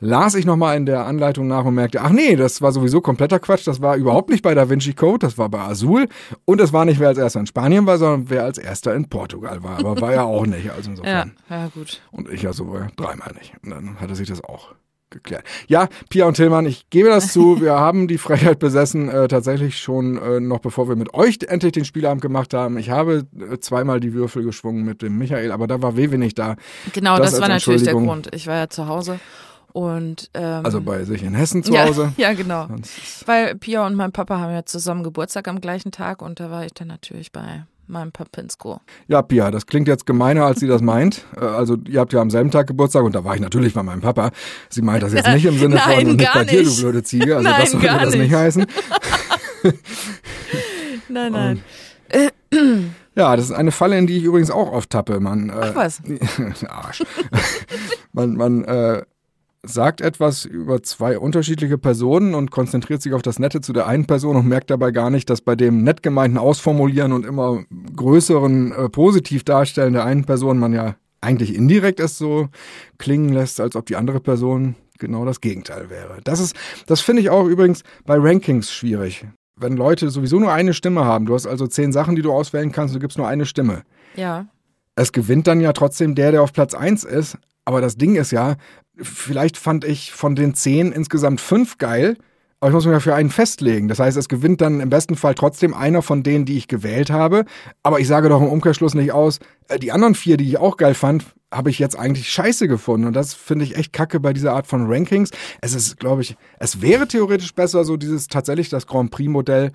las ich nochmal in der Anleitung nach und merkte, ach nee, das war sowieso kompletter Quatsch. Das war überhaupt nicht bei Da Vinci Code, das war bei Azul. Und es war nicht, wer als erster in Spanien war, sondern wer als erster in Portugal war. Aber war ja auch nicht. Also insofern. Ja, ja gut. Und ich ja so dreimal nicht. Und dann hatte sich das auch geklärt. Ja, Pia und Tillmann, ich gebe das zu. Wir haben die Frechheit besessen, äh, tatsächlich schon äh, noch bevor wir mit euch endlich den Spielabend gemacht haben. Ich habe äh, zweimal die Würfel geschwungen mit dem Michael, aber da war Wewe nicht da. Genau, das, das war natürlich der Grund. Ich war ja zu Hause Und, ähm, also bei sich in Hessen zu ja, Hause. Ja, genau. Weil Pia und mein Papa haben ja zusammen Geburtstag am gleichen Tag und da war ich dann natürlich bei meinem Papinsko. Ja, Pia, das klingt jetzt gemeiner, als sie das meint. Äh, also ihr habt ja am selben Tag Geburtstag und da war ich natürlich bei meinem Papa. Sie meint das jetzt nicht im Sinne Nein, von und nicht bei dir, du blöde Ziege. Also Nein, das sollte das nicht nicht. heißen. Nein, nein. Ja, das ist eine Falle, in die ich übrigens auch oft tappe. Man, äh, Ach was. Arsch. man man äh, sagt etwas über zwei unterschiedliche Personen und konzentriert sich auf das Nette zu der einen Person und merkt dabei gar nicht, dass bei dem nett gemeinten Ausformulieren und immer größeren äh, positiv darstellen der einen Person man ja eigentlich indirekt es so klingen lässt, als ob die andere Person genau das Gegenteil wäre. Das ist, das finde ich auch übrigens bei Rankings schwierig. Wenn Leute sowieso nur eine Stimme haben, du hast also zehn Sachen, die du auswählen kannst, du gibst nur eine Stimme Ja. es gewinnt dann ja trotzdem der, der auf Platz 1 ist. Aber das Ding ist ja, vielleicht fand ich von den zehn insgesamt fünf geil, aber ich muss mich ja für einen festlegen. Das heißt, es gewinnt dann im besten Fall trotzdem einer von denen, die ich gewählt habe. Aber ich sage doch im Umkehrschluss nicht aus, äh, die anderen vier, die ich auch geil fand, habe ich jetzt eigentlich scheiße gefunden. Und das finde ich echt kacke bei dieser Art von Rankings. Es ist, glaube ich, es wäre theoretisch besser, so dieses tatsächlich das Grand Prix-Modell,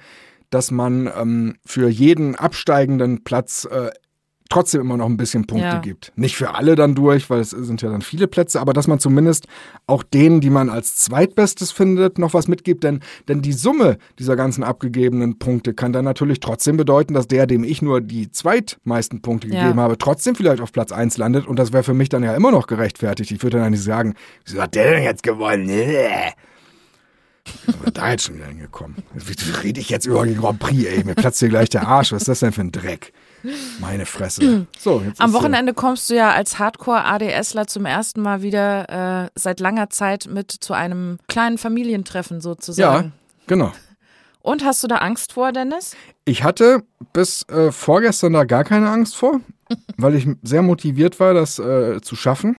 dass man ähm, für jeden absteigenden Platz äh, trotzdem immer noch ein bisschen Punkte Ja. gibt. Nicht für alle dann durch, weil es sind ja dann viele Plätze, aber dass man zumindest auch denen, die man als zweitbestes findet, noch was mitgibt, denn, denn die Summe dieser ganzen abgegebenen Punkte kann dann natürlich trotzdem bedeuten, dass der, dem ich nur die zweitmeisten Punkte Ja. gegeben habe, trotzdem vielleicht auf Platz 1 landet und das wäre für mich dann ja immer noch gerechtfertigt. Ich würde dann nicht sagen, wieso hat der denn jetzt gewonnen? Nee. Sind wir da jetzt schon wieder hingekommen? Wie rede ich jetzt über den Grand Prix, ey? Mir platzt hier gleich der Arsch. Was ist das denn für ein Dreck? Meine Fresse. So, jetzt Am Wochenende kommst du ja als Hardcore-ADSler zum ersten Mal wieder äh, seit langer Zeit mit zu einem kleinen Familientreffen Ja, sozusagen. genau. Und hast du da Angst vor, Dennis? Ich hatte bis äh, vorgestern da gar keine Angst vor, weil ich sehr motiviert war, das äh, zu schaffen.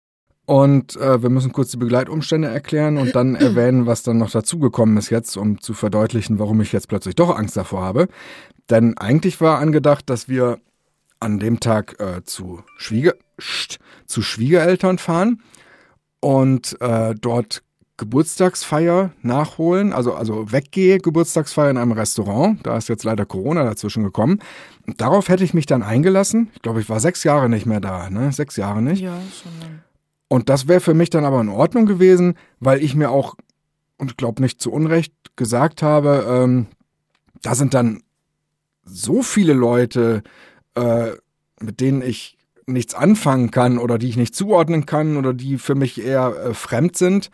Und äh, wir müssen kurz die Begleitumstände erklären und dann erwähnen, was dann noch dazugekommen ist jetzt, um zu verdeutlichen, warum ich jetzt plötzlich doch Angst davor habe. Denn eigentlich war angedacht, dass wir an dem Tag äh, zu, Schwieger zu Schwiegereltern fahren und äh, dort Geburtstagsfeier nachholen, also, also weggehe, Geburtstagsfeier in einem Restaurant. Da ist jetzt leider Corona dazwischen gekommen. Und darauf hätte ich mich dann eingelassen. Ich glaube, ich war sechs Jahre nicht mehr da, ne? Sechs Jahre nicht. Ja, schon. Und das wäre für mich dann aber in Ordnung gewesen, weil ich mir auch, und ich glaube nicht zu Unrecht, gesagt habe, ähm, da sind dann so viele Leute, äh, mit denen ich nichts anfangen kann oder die ich nicht zuordnen kann oder die für mich eher äh, fremd sind,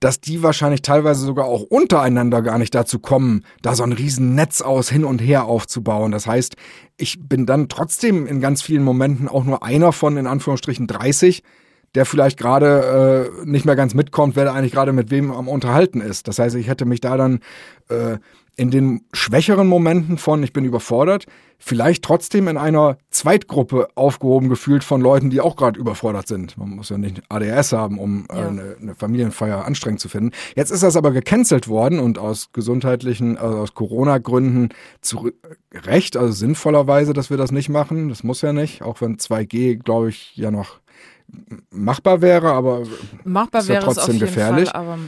dass die wahrscheinlich teilweise sogar auch untereinander gar nicht dazu kommen, da so ein riesen Netz aus hin und her aufzubauen. Das heißt, ich bin dann trotzdem in ganz vielen Momenten auch nur einer von in Anführungsstrichen 30, der vielleicht gerade äh, nicht mehr ganz mitkommt, wer da eigentlich gerade mit wem am Unterhalten ist. Das heißt, ich hätte mich da dann äh, in den schwächeren Momenten von ich bin überfordert, vielleicht trotzdem in einer Zweitgruppe aufgehoben gefühlt von Leuten, die auch gerade überfordert sind. Man muss ja nicht ADHS haben, um äh, Ja. eine, eine Familienfeier anstrengend zu finden. Jetzt ist das aber gecancelt worden und aus gesundheitlichen, also aus Corona-Gründen zu Recht, also sinnvollerweise, dass wir das nicht machen. Das muss ja nicht, auch wenn 2G, glaube ich, ja noch machbar wäre, aber Machbar Ist ja wäre es auf trotzdem jeden gefährlich. Fall, aber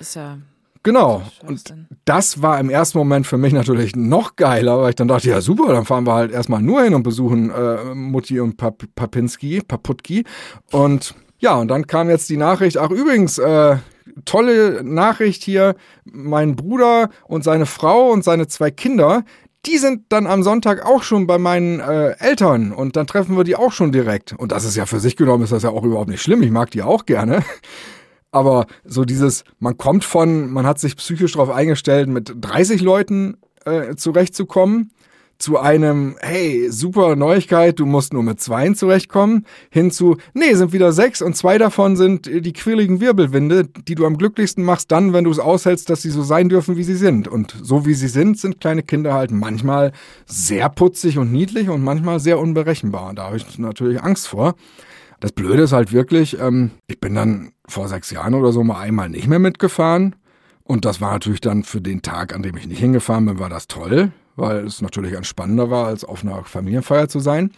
ist ja genau. Und das war im ersten Moment für mich natürlich noch geiler, weil ich dann dachte, ja super, dann fahren wir halt erstmal nur hin und besuchen äh, Mutti und Pap Papinski, Paputki. Und ja, und dann kam jetzt die Nachricht, ach übrigens, äh, tolle Nachricht hier, mein Bruder und seine Frau und seine zwei Kinder, die sind dann am Sonntag auch schon bei meinen äh, Eltern und dann treffen wir die auch schon direkt. Und das ist ja für sich genommen, ist das ja auch überhaupt nicht schlimm. Ich mag die auch gerne. Aber so dieses, man kommt von, man hat sich psychisch darauf eingestellt, mit 30 Leuten äh, zurechtzukommen, zu einem, hey, super Neuigkeit, du musst nur mit zweien zurechtkommen, hin zu, nee, sind wieder sechs und zwei davon sind die quirligen Wirbelwinde, die du am glücklichsten machst dann, wenn du es aushältst, dass sie so sein dürfen, wie sie sind. Und so wie sie sind, sind kleine Kinder halt manchmal sehr putzig und niedlich und manchmal sehr unberechenbar. Da habe ich natürlich Angst vor. Das Blöde ist halt wirklich, ähm, ich bin dann vor sechs Jahren oder so mal einmal nicht mehr mitgefahren. Und das war natürlich dann für den Tag, an dem ich nicht hingefahren bin, war das toll, weil es natürlich entspannender war, als auf einer Familienfeier zu sein.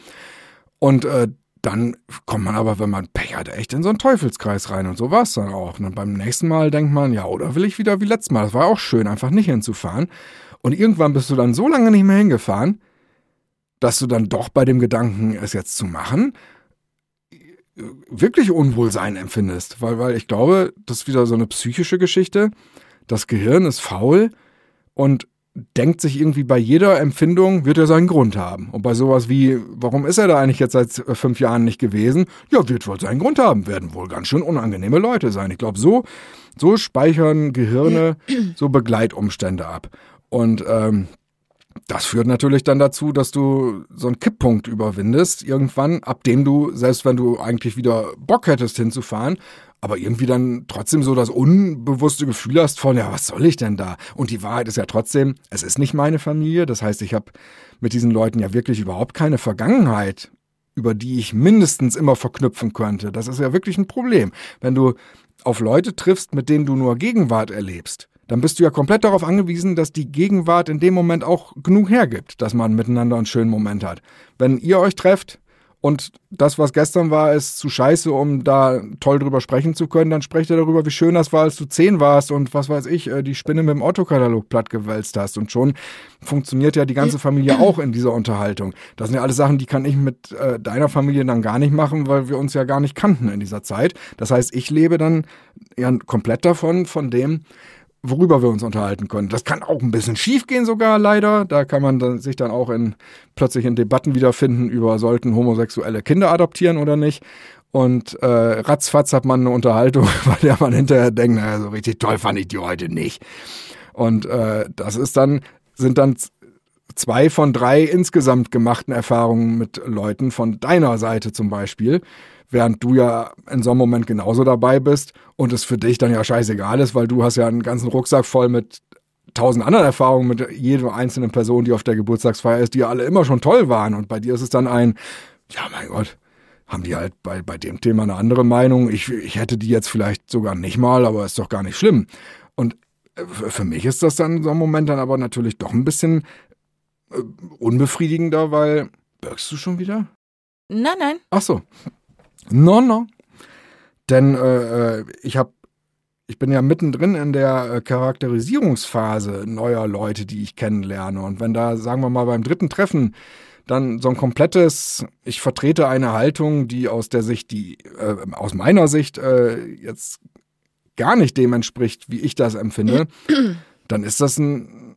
Und äh, dann kommt man aber, wenn man Pech hat, echt in so einen Teufelskreis rein. Und so war es dann auch. Und beim nächsten Mal denkt man, ja, oder will ich wieder wie letztes Mal? Das war auch schön, einfach nicht hinzufahren. Und irgendwann bist du dann so lange nicht mehr hingefahren, dass du dann doch bei dem Gedanken, es jetzt zu machen, wirklich Unwohlsein empfindest. Weil, weil ich glaube, das ist wieder so eine psychische Geschichte. Das Gehirn ist faul und denkt sich irgendwie bei jeder Empfindung, wird er seinen Grund haben. Und bei sowas wie, warum ist er da eigentlich jetzt seit fünf Jahren nicht gewesen? Ja, wird wohl seinen Grund haben, werden wohl ganz schön unangenehme Leute sein. Ich glaube, so, so speichern Gehirne so Begleitumstände ab. Und ähm, das führt natürlich dann dazu, dass du so einen Kipppunkt überwindest, irgendwann, ab dem du, selbst wenn du eigentlich wieder Bock hättest hinzufahren, aber irgendwie dann trotzdem so das unbewusste Gefühl hast von, ja, was soll ich denn da? Und die Wahrheit ist ja trotzdem, es ist nicht meine Familie. Das heißt, ich habe mit diesen Leuten ja wirklich überhaupt keine Vergangenheit, über die ich mindestens immer verknüpfen könnte. Das ist ja wirklich ein Problem. Wenn du auf Leute triffst, mit denen du nur Gegenwart erlebst, dann bist du ja komplett darauf angewiesen, dass die Gegenwart in dem Moment auch genug hergibt, dass man miteinander einen schönen Moment hat. Wenn ihr euch trefft und das, was gestern war, ist zu scheiße, um da toll drüber sprechen zu können, dann sprecht ihr darüber, wie schön das war, als du zehn warst und was weiß ich, äh, die Spinne mit dem Autokatalog plattgewälzt hast. Und schon funktioniert ja die ganze Familie auch in dieser Unterhaltung. Das sind ja alles Sachen, die kann ich mit äh, deiner Familie dann gar nicht machen, weil wir uns ja gar nicht kannten in dieser Zeit. Das heißt, ich lebe dann ja komplett davon, von dem, worüber wir uns unterhalten können. Das kann auch ein bisschen schief gehen sogar leider. Da kann man dann, sich dann auch in plötzlich in Debatten wiederfinden über sollten homosexuelle Kinder adoptieren oder nicht. Und äh, ratzfatz hat man eine Unterhaltung, bei der man hinterher denkt, naja, so richtig toll fand ich die heute nicht. Und äh, das ist dann, sind dann zwei von drei insgesamt gemachten Erfahrungen mit Leuten von deiner Seite zum Beispiel während du ja in so einem Moment genauso dabei bist und es für dich dann ja scheißegal ist, weil du hast ja einen ganzen Rucksack voll mit tausend anderen Erfahrungen mit jeder einzelnen Person, die auf der Geburtstagsfeier ist, die ja alle immer schon toll waren. Und bei dir ist es dann ein, ja mein Gott, haben die halt bei, bei dem Thema eine andere Meinung. Ich, ich hätte die jetzt vielleicht sogar nicht mal, aber ist doch gar nicht schlimm. Und äh, für mich ist das dann so ein Moment dann aber natürlich doch ein bisschen äh, unbefriedigender, weil. Birgst du schon wieder? Nein, nein. Ach so. No, no. Denn äh, äh, ich habe ich bin ja mittendrin in der äh, Charakterisierungsphase neuer Leute, die ich kennenlerne. Und wenn da, sagen wir mal, beim dritten Treffen dann so ein komplettes, ich vertrete eine Haltung, die aus der Sicht, die äh, aus meiner Sicht äh, jetzt gar nicht dem entspricht, wie ich das empfinde, dann ist das ein,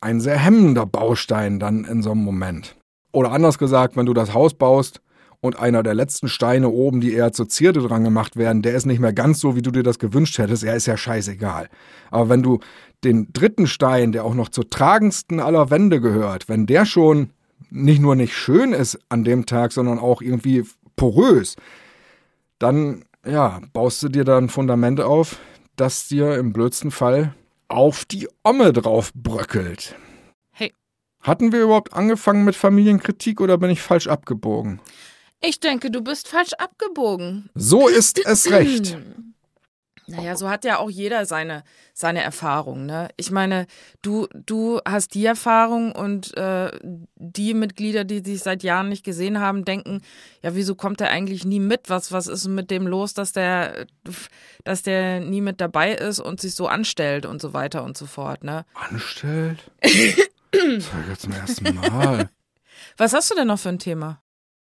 ein sehr hemmender Baustein dann in so einem Moment. Oder anders gesagt, wenn du das Haus baust und einer der letzten Steine oben, die eher zur Zierde dran gemacht werden, der ist nicht mehr ganz so, wie du dir das gewünscht hättest, er ist ja scheißegal. Aber wenn du den dritten Stein, der auch noch zur tragendsten aller Wände gehört, wenn der schon nicht nur nicht schön ist an dem Tag, sondern auch irgendwie porös, dann ja, baust du dir da ein Fundament auf, das dir im blödsten Fall auf die Omme drauf bröckelt. Hey. Hatten wir überhaupt angefangen mit Familienkritik oder bin ich falsch abgebogen? Ich denke, du bist falsch abgebogen. So ist es recht. Naja, so hat ja auch jeder seine, seine Erfahrung. Ne? Ich meine, du, du hast die Erfahrung und äh, die Mitglieder, die sich seit Jahren nicht gesehen haben, denken, ja, wieso kommt der eigentlich nie mit? Was, was ist mit dem los, dass der, dass der nie mit dabei ist und sich so anstellt und so weiter und so fort. Ne? Anstellt? das war jetzt zum ersten Mal. Was hast du denn noch für ein Thema?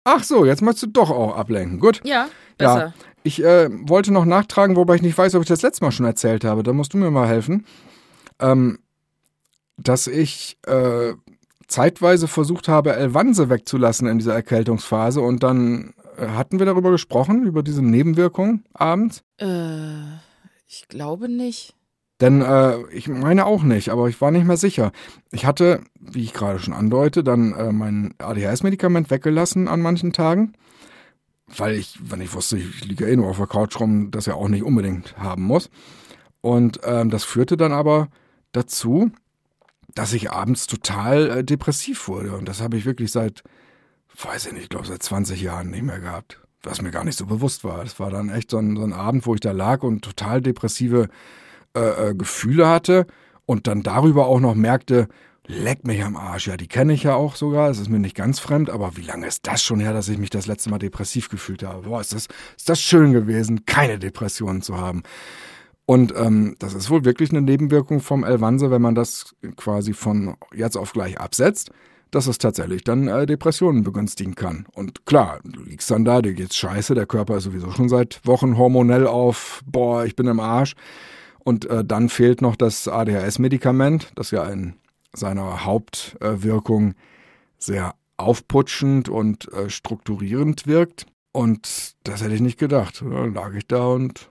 Ach so, jetzt möchtest du doch auch ablenken. Gut. Ja, besser. Ja, ich äh, wollte noch nachtragen, wobei ich nicht weiß, ob ich das letzte Mal schon erzählt habe. Da musst du mir mal helfen. Ähm, dass ich äh, zeitweise versucht habe, Elvanse wegzulassen in dieser Erkältungsphase und dann äh, hatten wir darüber gesprochen, über diese Nebenwirkungen abends? Äh, ich glaube nicht. Denn äh, ich meine auch nicht, aber ich war nicht mehr sicher. Ich hatte, wie ich gerade schon andeute, dann äh, mein ADHS-Medikament weggelassen an manchen Tagen, weil ich, wenn ich wusste, ich liege eh nur auf der Couch rum, das ja auch nicht unbedingt haben muss. Und ähm, das führte dann aber dazu, dass ich abends total äh, depressiv wurde. Und das habe ich wirklich seit, weiß ich nicht, ich glaube seit 20 Jahren nicht mehr gehabt. Was mir gar nicht so bewusst war. Das war dann echt so ein, so ein Abend, wo ich da lag und total depressive äh, äh, Gefühle hatte und dann darüber auch noch merkte, leck mich am Arsch. Ja, die kenne ich ja auch sogar. Es ist mir nicht ganz fremd, aber wie lange ist das schon her, dass ich mich das letzte Mal depressiv gefühlt habe? Boah, ist das, ist das schön gewesen, keine Depressionen zu haben. Und ähm, das ist wohl wirklich eine Nebenwirkung vom Elvanse, wenn man das quasi von jetzt auf gleich absetzt, dass es tatsächlich dann äh, Depressionen begünstigen kann. Und klar, du liegst dann da, dir geht's scheiße, der Körper ist sowieso schon seit Wochen hormonell auf, boah, ich bin im Arsch. Und äh, dann fehlt noch das ADHS-Medikament, das ja in seiner Hauptwirkung sehr aufputschend und äh, strukturierend wirkt. Und das hätte ich nicht gedacht. Da lag ich da und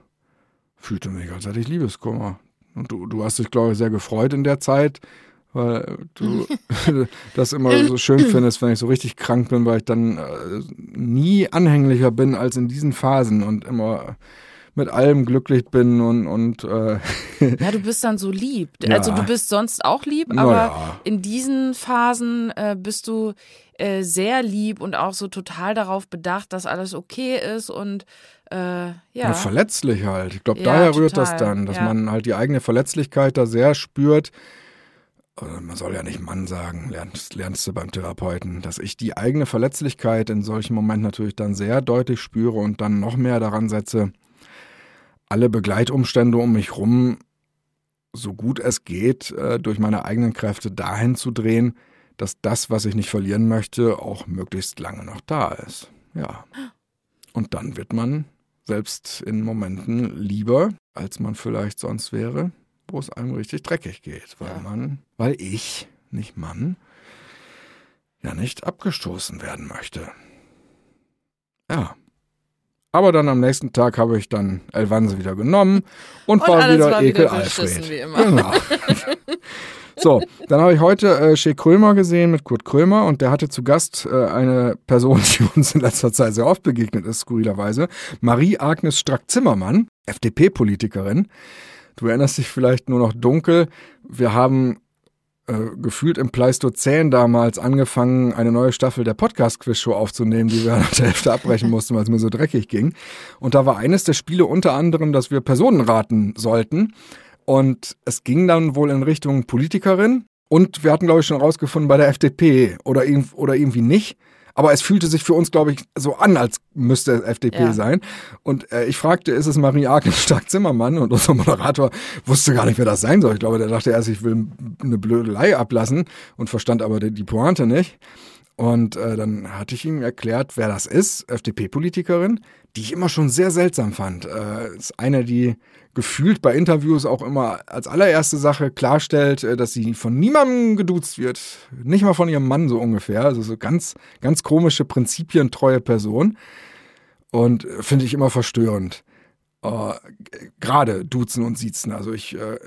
fühlte mich, als hätte ich Liebeskummer. Und du, du hast dich, glaube ich, sehr gefreut in der Zeit, weil du das immer so schön findest, wenn ich so richtig krank bin, weil ich dann äh, nie anhänglicher bin als in diesen Phasen und immer mit allem glücklich bin und und äh ja du bist dann so lieb ja. also du bist sonst auch lieb aber ja. in diesen Phasen äh, bist du äh, sehr lieb und auch so total darauf bedacht dass alles okay ist und äh, ja. ja. verletzlich halt. Ich glaube, daher rührt total. das dann, dass man halt die eigene Verletzlichkeit da sehr spürt. Man soll ja nicht Mann sagen, lernst, lernst du beim Therapeuten, dass ich die eigene Verletzlichkeit in solchen Momenten natürlich dann sehr deutlich spüre und dann noch mehr daran setze, alle Begleitumstände um mich rum, so gut es geht, äh, durch meine eigenen Kräfte dahin zu drehen, dass das, was ich nicht verlieren möchte, auch möglichst lange noch da ist. Ja. Und dann wird man selbst in Momenten lieber, als man vielleicht sonst wäre, wo es einem richtig dreckig geht, weil ja. man, weil ich, nicht Mann, ja nicht abgestoßen werden möchte. Ja. Aber dann am nächsten Tag habe ich dann Elvanse wieder genommen und, und war wieder Ekel wieder Alfred. Wie immer. Genau. So, dann habe ich heute äh, Shea Krömer gesehen mit Kurt Krömer und der hatte zu Gast äh, eine Person, die uns in letzter Zeit sehr oft begegnet ist, skurrilerweise. Marie-Agnes Strack-Zimmermann, FDP-Politikerin. Du erinnerst dich vielleicht nur noch dunkel. Wir haben äh, gefühlt im Pleistozän damals angefangen, eine neue Staffel der Podcast-Quiz-Show aufzunehmen, die wir nach der Hälfte abbrechen mussten, weil es mir so dreckig ging. Und da war eines der Spiele unter anderem, dass wir Personen raten sollten. Und es ging dann wohl in Richtung Politikerin. Und wir hatten, glaube ich, schon rausgefunden bei der FDP oder, oder irgendwie nicht. Aber es fühlte sich für uns, glaube ich, so an, als müsste es FDP ja. sein. Und äh, ich fragte, ist es Marie-Agnes Stark-Zimmermann? Und unser Moderator wusste gar nicht, wer das sein soll. Ich glaube, der dachte erst, ich will eine Blödelei ablassen und verstand aber die Pointe nicht. Und äh, dann hatte ich ihm erklärt, wer das ist, FDP-Politikerin, die ich immer schon sehr seltsam fand. Äh, ist eine, die gefühlt bei Interviews auch immer als allererste Sache klarstellt, äh, dass sie von niemandem geduzt wird, nicht mal von ihrem Mann so ungefähr. Also so ganz, ganz komische, prinzipientreue Person. Und äh, finde ich immer verstörend äh, gerade duzen und siezen. Also ich, äh,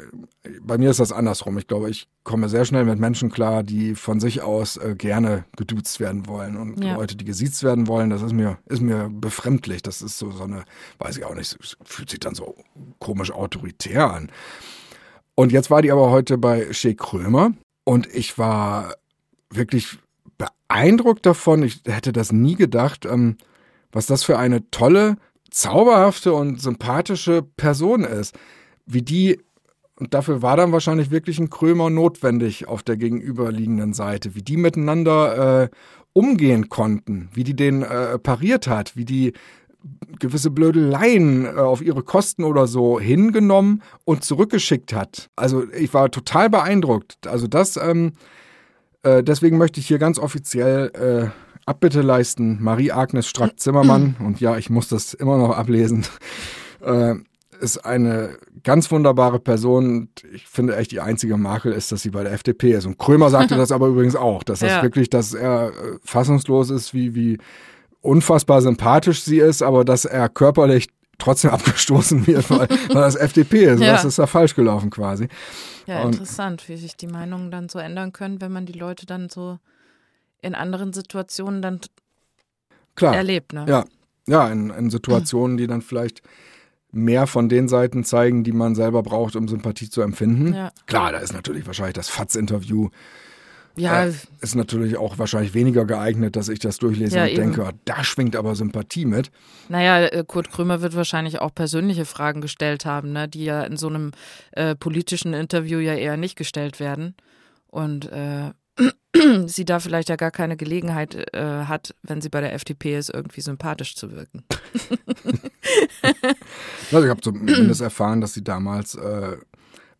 bei mir ist das andersrum. Ich glaube, ich komme sehr schnell mit Menschen klar, die von sich aus äh, gerne geduzt werden wollen und ja. Leute, die gesiezt werden wollen. Das ist mir, ist mir befremdlich. Das ist so, so eine, weiß ich auch nicht, fühlt sich dann so komisch autoritär an. Und jetzt war die aber heute bei Shea Krömer und ich war wirklich beeindruckt davon. Ich hätte das nie gedacht, ähm, was das für eine tolle zauberhafte und sympathische Person ist, wie die, und dafür war dann wahrscheinlich wirklich ein Krömer notwendig auf der gegenüberliegenden Seite, wie die miteinander äh, umgehen konnten, wie die den äh, pariert hat, wie die gewisse Blödeleien äh, auf ihre Kosten oder so hingenommen und zurückgeschickt hat. Also ich war total beeindruckt. Also das, ähm, äh, deswegen möchte ich hier ganz offiziell äh, Abbitte leisten, Marie-Agnes Strack-Zimmermann, und ja, ich muss das immer noch ablesen, äh, ist eine ganz wunderbare Person. Ich finde echt, die einzige Makel ist, dass sie bei der FDP ist. Und Krömer sagte das aber übrigens auch, dass das ja. wirklich, dass er äh, fassungslos ist, wie, wie unfassbar sympathisch sie ist, aber dass er körperlich trotzdem abgestoßen wird, weil, weil das FDP ist. Ja. Das ist da falsch gelaufen quasi. Ja, und interessant, wie sich die Meinungen dann so ändern können, wenn man die Leute dann so in anderen Situationen dann Klar. erlebt. Ne? Ja, ja in, in Situationen, die dann vielleicht mehr von den Seiten zeigen, die man selber braucht, um Sympathie zu empfinden. Ja. Klar, da ist natürlich wahrscheinlich das FATS-Interview. Ja. Äh, ist natürlich auch wahrscheinlich weniger geeignet, dass ich das durchlese ja, und eben. denke, da schwingt aber Sympathie mit. Naja, äh, Kurt Krömer wird wahrscheinlich auch persönliche Fragen gestellt haben, ne, die ja in so einem äh, politischen Interview ja eher nicht gestellt werden. Und äh, sie da vielleicht ja gar keine Gelegenheit äh, hat, wenn sie bei der FDP ist, irgendwie sympathisch zu wirken. also ich habe zumindest erfahren, dass sie damals äh,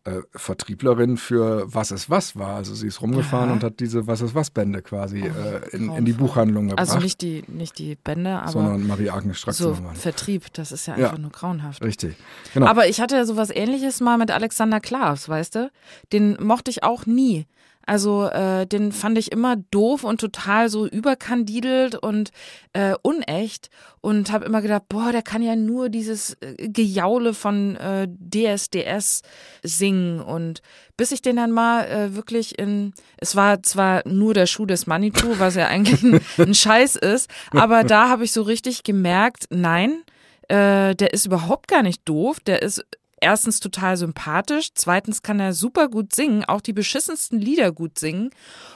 äh, Vertrieblerin für Was ist was war. Also sie ist rumgefahren ja. und hat diese Was ist was Bände quasi oh, äh, in, in, die Buchhandlung gebracht. Also nicht die, nicht die Bände, aber sondern Marie-Agnes So Vertrieb, das ist ja einfach ja, nur grauenhaft. Richtig. Genau. Aber ich hatte ja sowas ähnliches mal mit Alexander Klaas, weißt du? Den mochte ich auch nie. Also äh, den fand ich immer doof und total so überkandidelt und äh, unecht und habe immer gedacht, boah, der kann ja nur dieses äh, Gejaule von äh, DSDS singen. Und bis ich den dann mal äh, wirklich in, es war zwar nur der Schuh des Manitou, was ja eigentlich ein, ein Scheiß ist, aber da habe ich so richtig gemerkt, nein, äh, der ist überhaupt gar nicht doof, der ist erstens total sympathisch, zweitens kann er super gut singen, auch die beschissensten Lieder gut singen.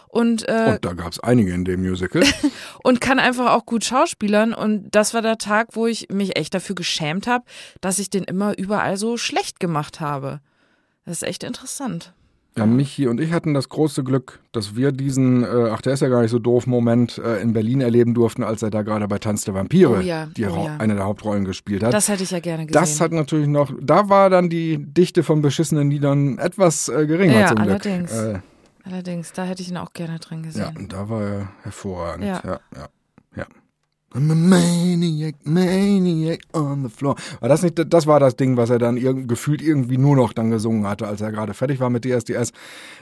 Und, äh, und da gab es einige in dem Musical. und kann einfach auch gut schauspielern. Und das war der Tag, wo ich mich echt dafür geschämt habe, dass ich den immer überall so schlecht gemacht habe. Das ist echt interessant. Ja, Michi und ich hatten das große Glück, dass wir diesen, äh, ach, der ist ja gar nicht so doof, Moment äh, in Berlin erleben durften, als er da gerade bei Tanz der Vampire oh ja, die oh ja. eine der Hauptrollen gespielt hat. Das hätte ich ja gerne gesehen. Das hat natürlich noch, da war dann die Dichte von beschissenen Liedern etwas äh, geringer ja, zum allerdings. Glück. Äh, allerdings, da hätte ich ihn auch gerne drin gesehen. Ja, und da war er hervorragend. Ja, ja, ja. I'm a maniac, maniac on the floor. War das nicht, das war das Ding, was er dann irg gefühlt irgendwie nur noch dann gesungen hatte, als er gerade fertig war mit DSDS.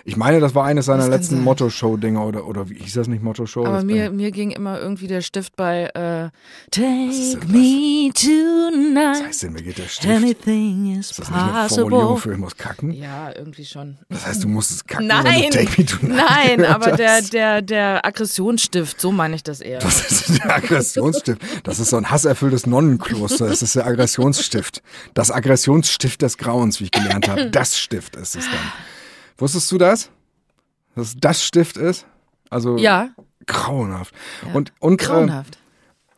Ich meine, das war eines seiner letzten Motto-Show-Dinger oder, oder wie hieß das nicht Motto-Show? Aber mir, mir ging immer irgendwie der Stift bei äh, Take me tonight. Was heißt denn, mir geht der Stift? Anything is ist das nicht eine Formulierung für ich muss kacken? Ja, irgendwie schon. Das heißt, du musst es kacken, Nein, wenn du Take me tonight Nein, aber der, der, der Aggressionsstift, so meine ich das eher. Das ist der Aggressions Aggressionsstift. Das ist so ein hasserfülltes Nonnenkloster. Das ist der Aggressionsstift. Das Aggressionsstift des Grauens, wie ich gelernt habe. Das Stift ist es dann. Wusstest du das? Dass das Stift ist? Also ja. grauenhaft. Ja. Und, und, grauenhaft. Äh,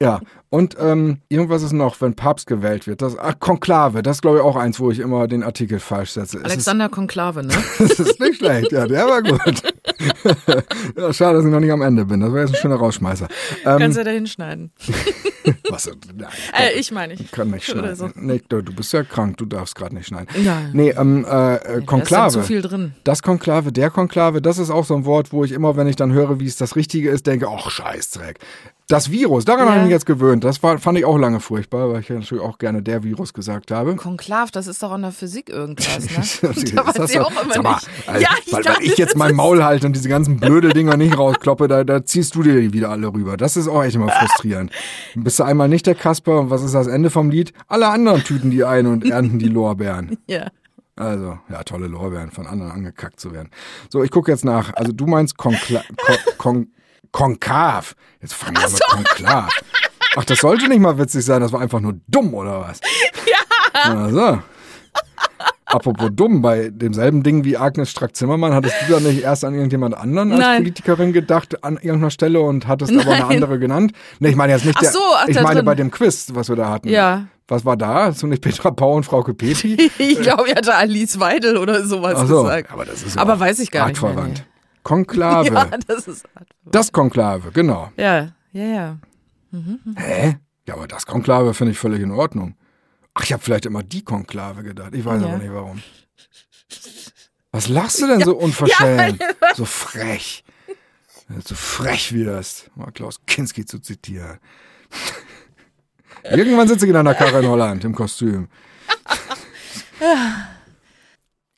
ja, und ähm, irgendwas ist noch, wenn Papst gewählt wird. Das, ach, Konklave, das ist glaube ich auch eins, wo ich immer den Artikel falsch setze. Alexander Konklave, ne? das ist nicht schlecht, ja, der war gut. ja, schade, dass ich noch nicht am Ende bin. Das wäre jetzt ein schöner Rausschmeißer. Ähm, Kannst du da hinschneiden. Was? Nein, äh, ich meine, ich kann nicht schneiden. So. Nee, du, du, bist ja krank, du darfst gerade nicht schneiden. Nein. Nee, ähm, äh, Konklave. Da ist zu viel drin. Das Konklave, der Konklave, das ist auch so ein Wort, wo ich immer, wenn ich dann höre, wie es das Richtige ist, denke, ach, Scheißdreck. Das Virus, daran ja. habe ich mich jetzt gewöhnt. Das war, fand ich auch lange furchtbar, weil ich ja natürlich auch gerne der Virus gesagt habe. Konklav, das ist doch in der Physik irgendwas, ne? da weiß ich auch immer mal, nicht. Also, ja, ich weil, weil ich jetzt mein Maul halte und diese ganzen blöde Dinger nicht rauskloppe, da, da ziehst du dir die wieder alle rüber. Das ist auch echt immer frustrierend. bist du einmal nicht der Kasper und was ist das Ende vom Lied? Alle anderen tüten die ein und ernten die Lorbeeren. Ja. Also, ja, tolle Lorbeeren, von anderen angekackt zu werden. So, ich gucke jetzt nach. Also, du meinst Konkla Kon Kon Konkav. Jetzt fangen wir so. mit Konklav. Ach, das sollte nicht mal witzig sein, das war einfach nur dumm, oder was? Ja. Also. Apropos dumm, bei demselben Ding wie Agnes Strack-Zimmermann, hattest du da nicht erst an irgendjemand anderen als Nein. Politikerin gedacht an irgendeiner Stelle und hattest Nein. aber eine andere genannt? Nee, ich meine jetzt nicht ach so, ach, ich meine drin. bei dem Quiz, was wir da hatten. Ja. Was war da? Hast du nicht Petra Pau und Frau Petri? ich glaube, er hatte Alice Weidel oder sowas ach so, gesagt. Aber das ist aber weiß ich gar nicht mehr, nee. Konklave. Ja, das ist Das Konklave, genau. Ja, ja, ja. Mhm, mhm. Hä? Ja, aber das Konklave finde ich völlig in Ordnung. Ach, ich habe vielleicht immer die Konklave gedacht. Ich weiß ja. aber nicht warum. Was lachst du denn ja, so unverschämt? Ja, so frech. So frech wie das, mal Klaus Kinski zu zitieren. Irgendwann sitze ich in einer Karre in Holland im Kostüm.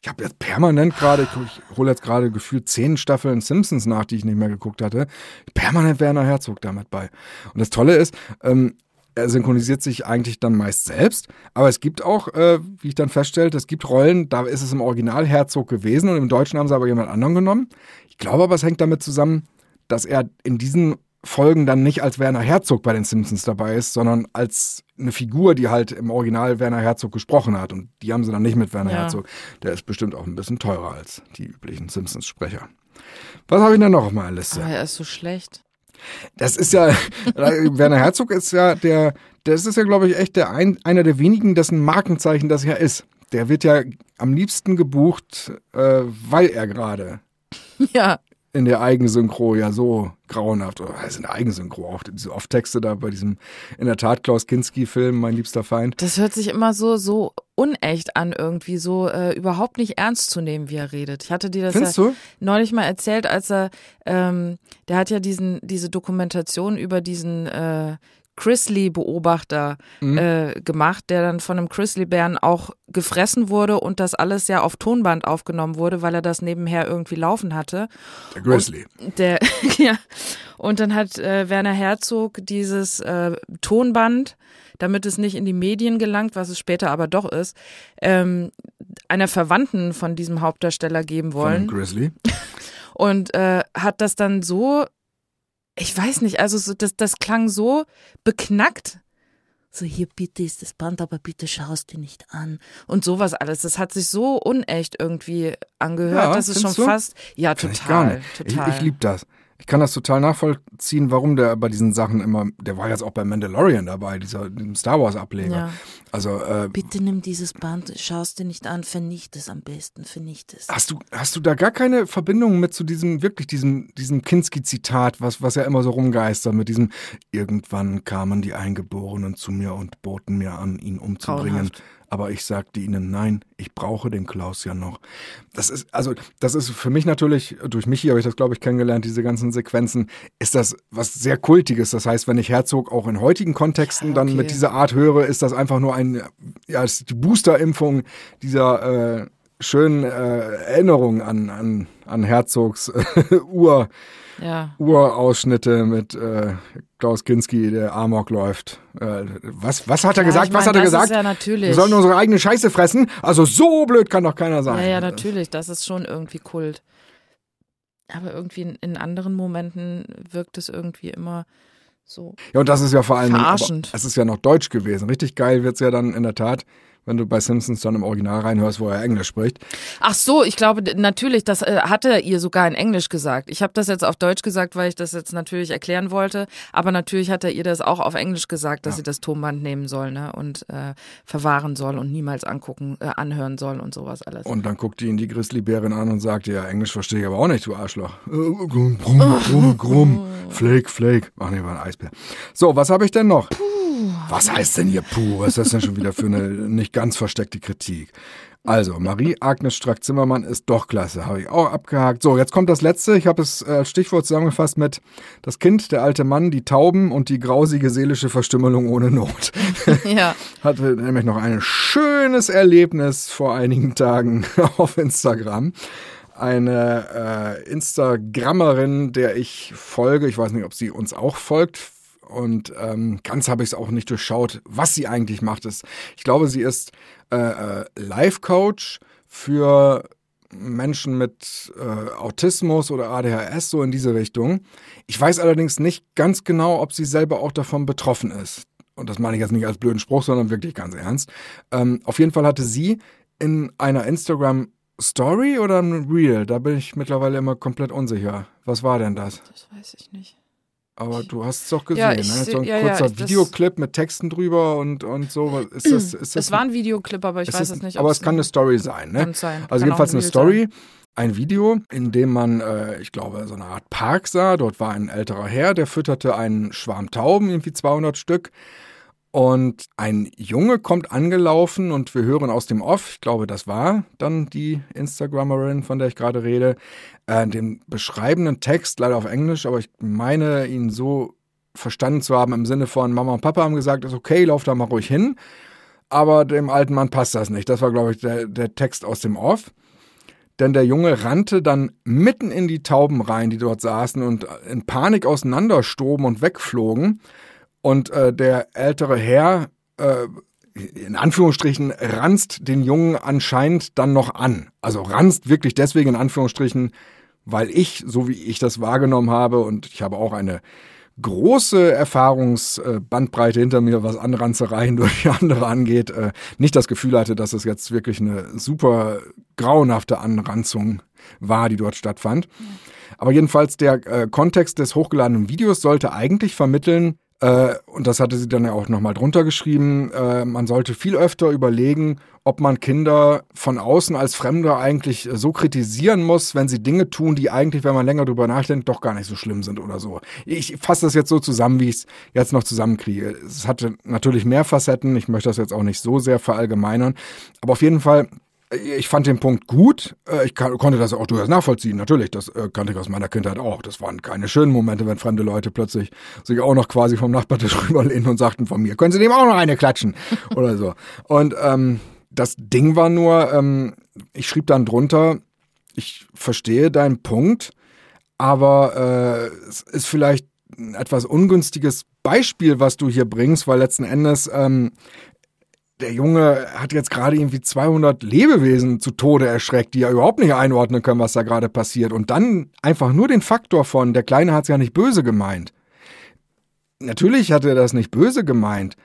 Ich habe jetzt permanent gerade, ich hole jetzt gerade gefühlt zehn Staffeln Simpsons nach, die ich nicht mehr geguckt hatte. Permanent Werner Herzog damit bei. Und das Tolle ist, ähm, er synchronisiert sich eigentlich dann meist selbst, aber es gibt auch, äh, wie ich dann feststellte, es gibt Rollen, da ist es im Original Herzog gewesen und im Deutschen haben sie aber jemand anderen genommen. Ich glaube aber, es hängt damit zusammen, dass er in diesen Folgen dann nicht als Werner Herzog bei den Simpsons dabei ist, sondern als eine Figur, die halt im Original Werner Herzog gesprochen hat. Und die haben sie dann nicht mit Werner ja. Herzog. Der ist bestimmt auch ein bisschen teurer als die üblichen Simpsons-Sprecher. Was habe ich denn noch auf meiner Liste? Aber er ist so schlecht. Das ist ja, Werner Herzog ist ja der, das ist ja, glaube ich, echt der ein, einer der wenigen, dessen Markenzeichen das ja ist. Der wird ja am liebsten gebucht, äh, weil er gerade Ja. In der Eigensynchro ja so grauenhaft, oder heißt in der Eigensynchro auch, diese Off-Texte da bei diesem, in der Tat, Klaus Kinski-Film, mein liebster Feind. Das hört sich immer so, so unecht an, irgendwie so äh, überhaupt nicht ernst zu nehmen, wie er redet. Ich hatte dir das Findest ja du? neulich mal erzählt, als er, ähm, der hat ja diesen, diese Dokumentation über diesen äh, Chrisley-Beobachter Mhm. äh, gemacht, der dann von einem Chrisley-Bären auch gefressen wurde und das alles ja auf Tonband aufgenommen wurde, weil er das nebenher irgendwie laufen hatte. Der Grizzly. Der, ja. Und dann hat äh, Werner Herzog dieses äh, Tonband, damit es nicht in die Medien gelangt, was es später aber doch ist, ähm, einer Verwandten von diesem Hauptdarsteller geben Von wollen dem Grizzly. und äh, hat das dann so, ich weiß nicht, also so, das, das klang so beknackt. So, hier bitte ist das Band, aber bitte schaust dir nicht an. Und sowas alles. Das hat sich so unecht irgendwie angehört. Ja, das ist schon du? fast, ja, ich total, nicht. total. Ich, ich liebe das. Ich kann das total nachvollziehen, warum der bei diesen Sachen immer, der war jetzt auch bei Mandalorian dabei, dieser Star Wars Ableger. Ja. Also äh, Bitte nimm dieses Band, schaust dir nicht an, vernicht es am besten, vernicht es. hast du hast du da gar keine Verbindung mit zu diesem wirklich diesem diesem Kinski Zitat, was was ja immer so rumgeistert mit diesem irgendwann kamen die Eingeborenen zu mir und boten mir an, ihn umzubringen. Grauenhaft. Aber ich sagte ihnen, nein, ich brauche den Klaus ja noch. Das ist, also, das ist für mich natürlich, durch Michi habe ich das, glaube ich, kennengelernt, diese ganzen Sequenzen, ist das was sehr Kultiges. Das heißt, wenn ich Herzog auch in heutigen Kontexten Ja, dann okay. mit dieser Art höre, ist das einfach nur ein, ja, ist die Boosterimpfung dieser äh, schönen äh, Erinnerung an, an, an Herzogs äh, Ur, Ja. Urausschnitte mit äh, Klaus Kinski, der Amok läuft. Äh, was, was hat er Ja, gesagt? ich was mein, hat er das gesagt? ist ja natürlich- Wir sollen unsere eigene Scheiße fressen. Also so blöd kann doch keiner sein. Ja, ja, natürlich, das ist schon irgendwie Kult. Aber irgendwie in, in anderen Momenten wirkt es irgendwie immer so. Ja, und das ist ja vor aber Verarschend. es ist ja noch Deutsch gewesen. Richtig geil wird's ja dann in der Tat, wenn du bei Simpsons dann im Original reinhörst, wo er Englisch spricht. Ach so, ich glaube natürlich, das äh, hatte ihr sogar in Englisch gesagt. Ich habe das jetzt auf Deutsch gesagt, weil ich das jetzt natürlich erklären wollte. Aber natürlich hat er ihr das auch auf Englisch gesagt, dass sie das Tonband nehmen soll ne? und äh, verwahren soll und niemals angucken, äh, anhören soll und sowas alles. Und dann guckt ihn die Grizzlybärin an und sagt, ja, Englisch verstehe ich aber auch nicht, du Arschloch. Äh, Grumm, grumm, grumm, grumm. Flake, Flake. Ach nee, war ein Eisbär. So, was habe ich denn noch? Was heißt denn hier Puh? Was ist das denn schon wieder für eine nicht ganz versteckte Kritik? Also, Marie-Agnes Strack-Zimmermann ist doch klasse, habe ich auch abgehakt. So, jetzt kommt das letzte. Ich habe es äh, als Stichwort zusammengefasst mit das Kind, der alte Mann, die Tauben und die grausige seelische Verstümmelung ohne Not. ja, Hatte nämlich noch ein schönes Erlebnis vor einigen Tagen auf Instagram. Eine äh, Instagrammerin, der ich folge, ich weiß nicht, ob sie uns auch folgt, und ähm, ganz habe ich es auch nicht durchschaut, was sie eigentlich macht. Ich glaube, sie ist äh, äh, Life-Coach für Menschen mit äh, Autismus oder ADHS, so in diese Richtung. Ich weiß allerdings nicht ganz genau, ob sie selber auch davon betroffen ist. Und das meine ich jetzt nicht als blöden Spruch, sondern wirklich ganz ernst. Ähm, auf jeden Fall hatte sie in einer Instagram Story oder ein Reel, da bin ich mittlerweile immer komplett unsicher. Was war denn das? das weiß ich nicht. Aber du hast es doch gesehen, Ja, ne? ich seh- So ein ja, ja, kurzer das- Videoclip mit Texten drüber und, und so. Ist das, ist das Es war ein Videoclip, aber ich ist weiß es nicht. Aber es kann eine Story sein, ne? Kann sein. Also Kann jedenfalls ein eine Story, ein Video, in dem man, äh, ich glaube, so eine Art Park sah. Dort war ein älterer Herr, der fütterte einen Schwarm Tauben, irgendwie 200 Stück. Und ein Junge kommt angelaufen und wir hören aus dem Off, ich glaube, das war dann die Instagrammerin, von der ich gerade rede, äh, den beschreibenden Text, leider auf Englisch, aber ich meine ihn so verstanden zu haben im Sinne von Mama und Papa haben gesagt, ist okay, lauf da mal ruhig hin. Aber dem alten Mann passt das nicht. Das war, glaube ich, der, der Text aus dem Off. Denn der Junge rannte dann mitten in die Tauben rein, die dort saßen und in Panik auseinanderstoben und wegflogen. Und äh, der ältere Herr, äh, in Anführungsstrichen, ranzt den Jungen anscheinend dann noch an. Also ranzt wirklich deswegen in Anführungsstrichen, weil ich, so wie ich das wahrgenommen habe, und ich habe auch eine große Erfahrungsbandbreite hinter mir, was Anranzereien durch andere angeht, äh, nicht das Gefühl hatte, dass es jetzt wirklich eine super grauenhafte Anranzung war, die dort stattfand. Aber jedenfalls der äh, Kontext des hochgeladenen Videos sollte eigentlich vermitteln, Äh, und das hatte sie dann ja auch nochmal drunter geschrieben. Äh, man sollte viel öfter überlegen, ob man Kinder von außen als Fremder eigentlich so kritisieren muss, wenn sie Dinge tun, die eigentlich, wenn man länger drüber nachdenkt, doch gar nicht so schlimm sind oder so. Ich fasse das jetzt so zusammen, wie ich es jetzt noch zusammenkriege. Es hatte natürlich mehr Facetten. Ich möchte das jetzt auch nicht so sehr verallgemeinern. Aber auf jeden Fall ich fand den Punkt gut. Äh, ich konnte das auch durchaus nachvollziehen. Natürlich, das äh, kannte ich aus meiner Kindheit auch. Das waren keine schönen Momente, wenn fremde Leute plötzlich sich auch noch quasi vom Nachbartisch rüberlehnen und sagten von mir, können Sie dem auch noch eine klatschen oder so. Und ähm, das Ding war nur, ähm, ich schrieb dann drunter, ich verstehe deinen Punkt, aber äh, es ist vielleicht ein etwas ungünstiges Beispiel, was du hier bringst, weil letzten Endes ähm, der Junge hat jetzt gerade irgendwie 200 Lebewesen zu Tode erschreckt, die ja überhaupt nicht einordnen können, was da gerade passiert. Und dann einfach nur den Faktor von, der Kleine hat es ja nicht böse gemeint. Natürlich hat er das nicht böse gemeint,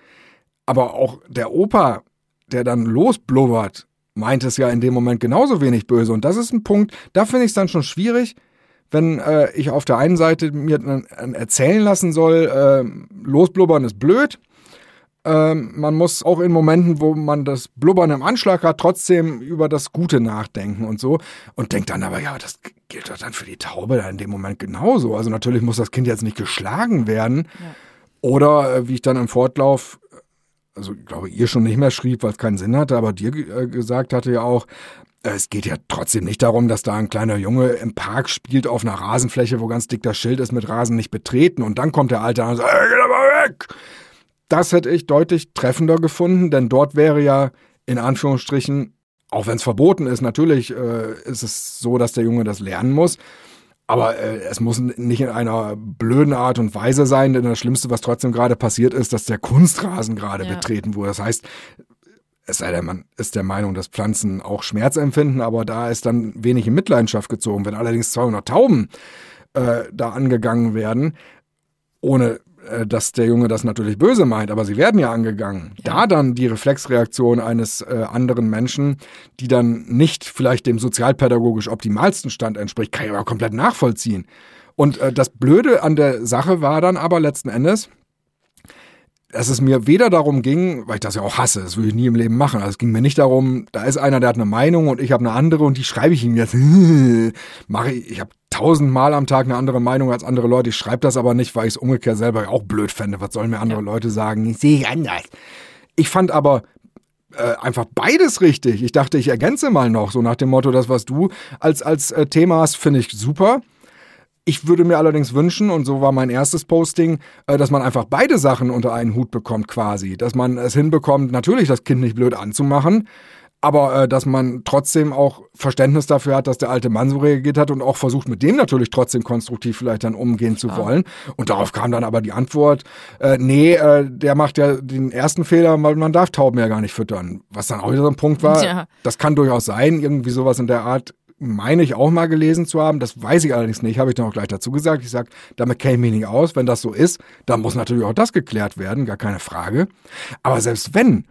aber auch der Opa, der dann losblubbert, meint es ja in dem Moment genauso wenig böse. Und das ist ein Punkt, da finde ich es dann schon schwierig, wenn äh, ich auf der einen Seite mir erzählen lassen soll, äh, losblubbern ist blöd, ähm, man muss auch in Momenten, wo man das Blubbern im Anschlag hat, trotzdem über das Gute nachdenken und so. Und denkt dann aber, ja, das gilt doch dann für die Taube in dem Moment genauso. Also natürlich muss das Kind jetzt nicht geschlagen werden. Ja. Oder äh, wie ich dann im Fortlauf, also ich glaube, ihr schon nicht mehr schrieb, weil es keinen Sinn hatte, aber dir äh, gesagt hatte ja auch, äh, es geht ja trotzdem nicht darum, dass da ein kleiner Junge im Park spielt auf einer Rasenfläche, wo ganz dick das Schild ist mit Rasen nicht betreten und dann kommt der Alte und sagt, ey, geh mal weg! Das hätte ich deutlich treffender gefunden, denn dort wäre ja in Anführungsstrichen, auch wenn es verboten ist, natürlich äh, ist es so, dass der Junge das lernen muss. Aber äh, es muss nicht in einer blöden Art und Weise sein, denn das Schlimmste, was trotzdem gerade passiert ist, dass der Kunstrasen gerade ja. betreten wurde. Das heißt, es sei denn, man ist der Meinung, dass Pflanzen auch Schmerz empfinden, aber da ist dann wenig in Mitleidenschaft gezogen. Wenn allerdings 200 Tauben äh, da angegangen werden, ohne dass der Junge das natürlich böse meint, aber sie werden ja angegangen. Da dann die Reflexreaktion eines äh, anderen Menschen, die dann nicht vielleicht dem sozialpädagogisch optimalsten Stand entspricht, kann ich aber komplett nachvollziehen. Und äh, das Blöde an der Sache war dann aber letzten Endes, dass es mir weder darum ging, weil ich das ja auch hasse, das würde ich nie im Leben machen. Also es ging mir nicht darum, da ist einer, der hat eine Meinung und ich habe eine andere und die schreibe ich ihm jetzt. Mache ich, ich habe tausendmal am Tag eine andere Meinung als andere Leute. Ich schreibe das aber nicht, weil ich es umgekehrt selber auch blöd fände. Was sollen mir andere ja. Leute sagen? Ich sehe ich anders. Ich fand aber äh, einfach beides richtig. Ich dachte, ich ergänze mal noch, so nach dem Motto, das, was du als, als äh, Thema hast, finde ich super. Ich würde mir allerdings wünschen, und so war mein erstes Posting, äh, dass man einfach beide Sachen unter einen Hut bekommt quasi. Dass man es hinbekommt, natürlich das Kind nicht blöd anzumachen, aber äh, dass man trotzdem auch Verständnis dafür hat, dass der alte Mann so reagiert hat und auch versucht, mit dem natürlich trotzdem konstruktiv vielleicht dann umgehen zu wollen. Und darauf kam dann aber die Antwort, äh, nee, äh, der macht ja den ersten Fehler, weil man darf Tauben ja gar nicht füttern. Was dann auch wieder so ein Punkt war, ja. das kann durchaus sein, irgendwie sowas in der Art meine ich auch mal gelesen zu haben. Das weiß ich allerdings nicht, habe ich dann auch gleich dazu gesagt. Ich sage, damit käme ich mich nicht aus. Wenn das so ist, dann muss natürlich auch das geklärt werden, gar keine Frage. Aber selbst wenn,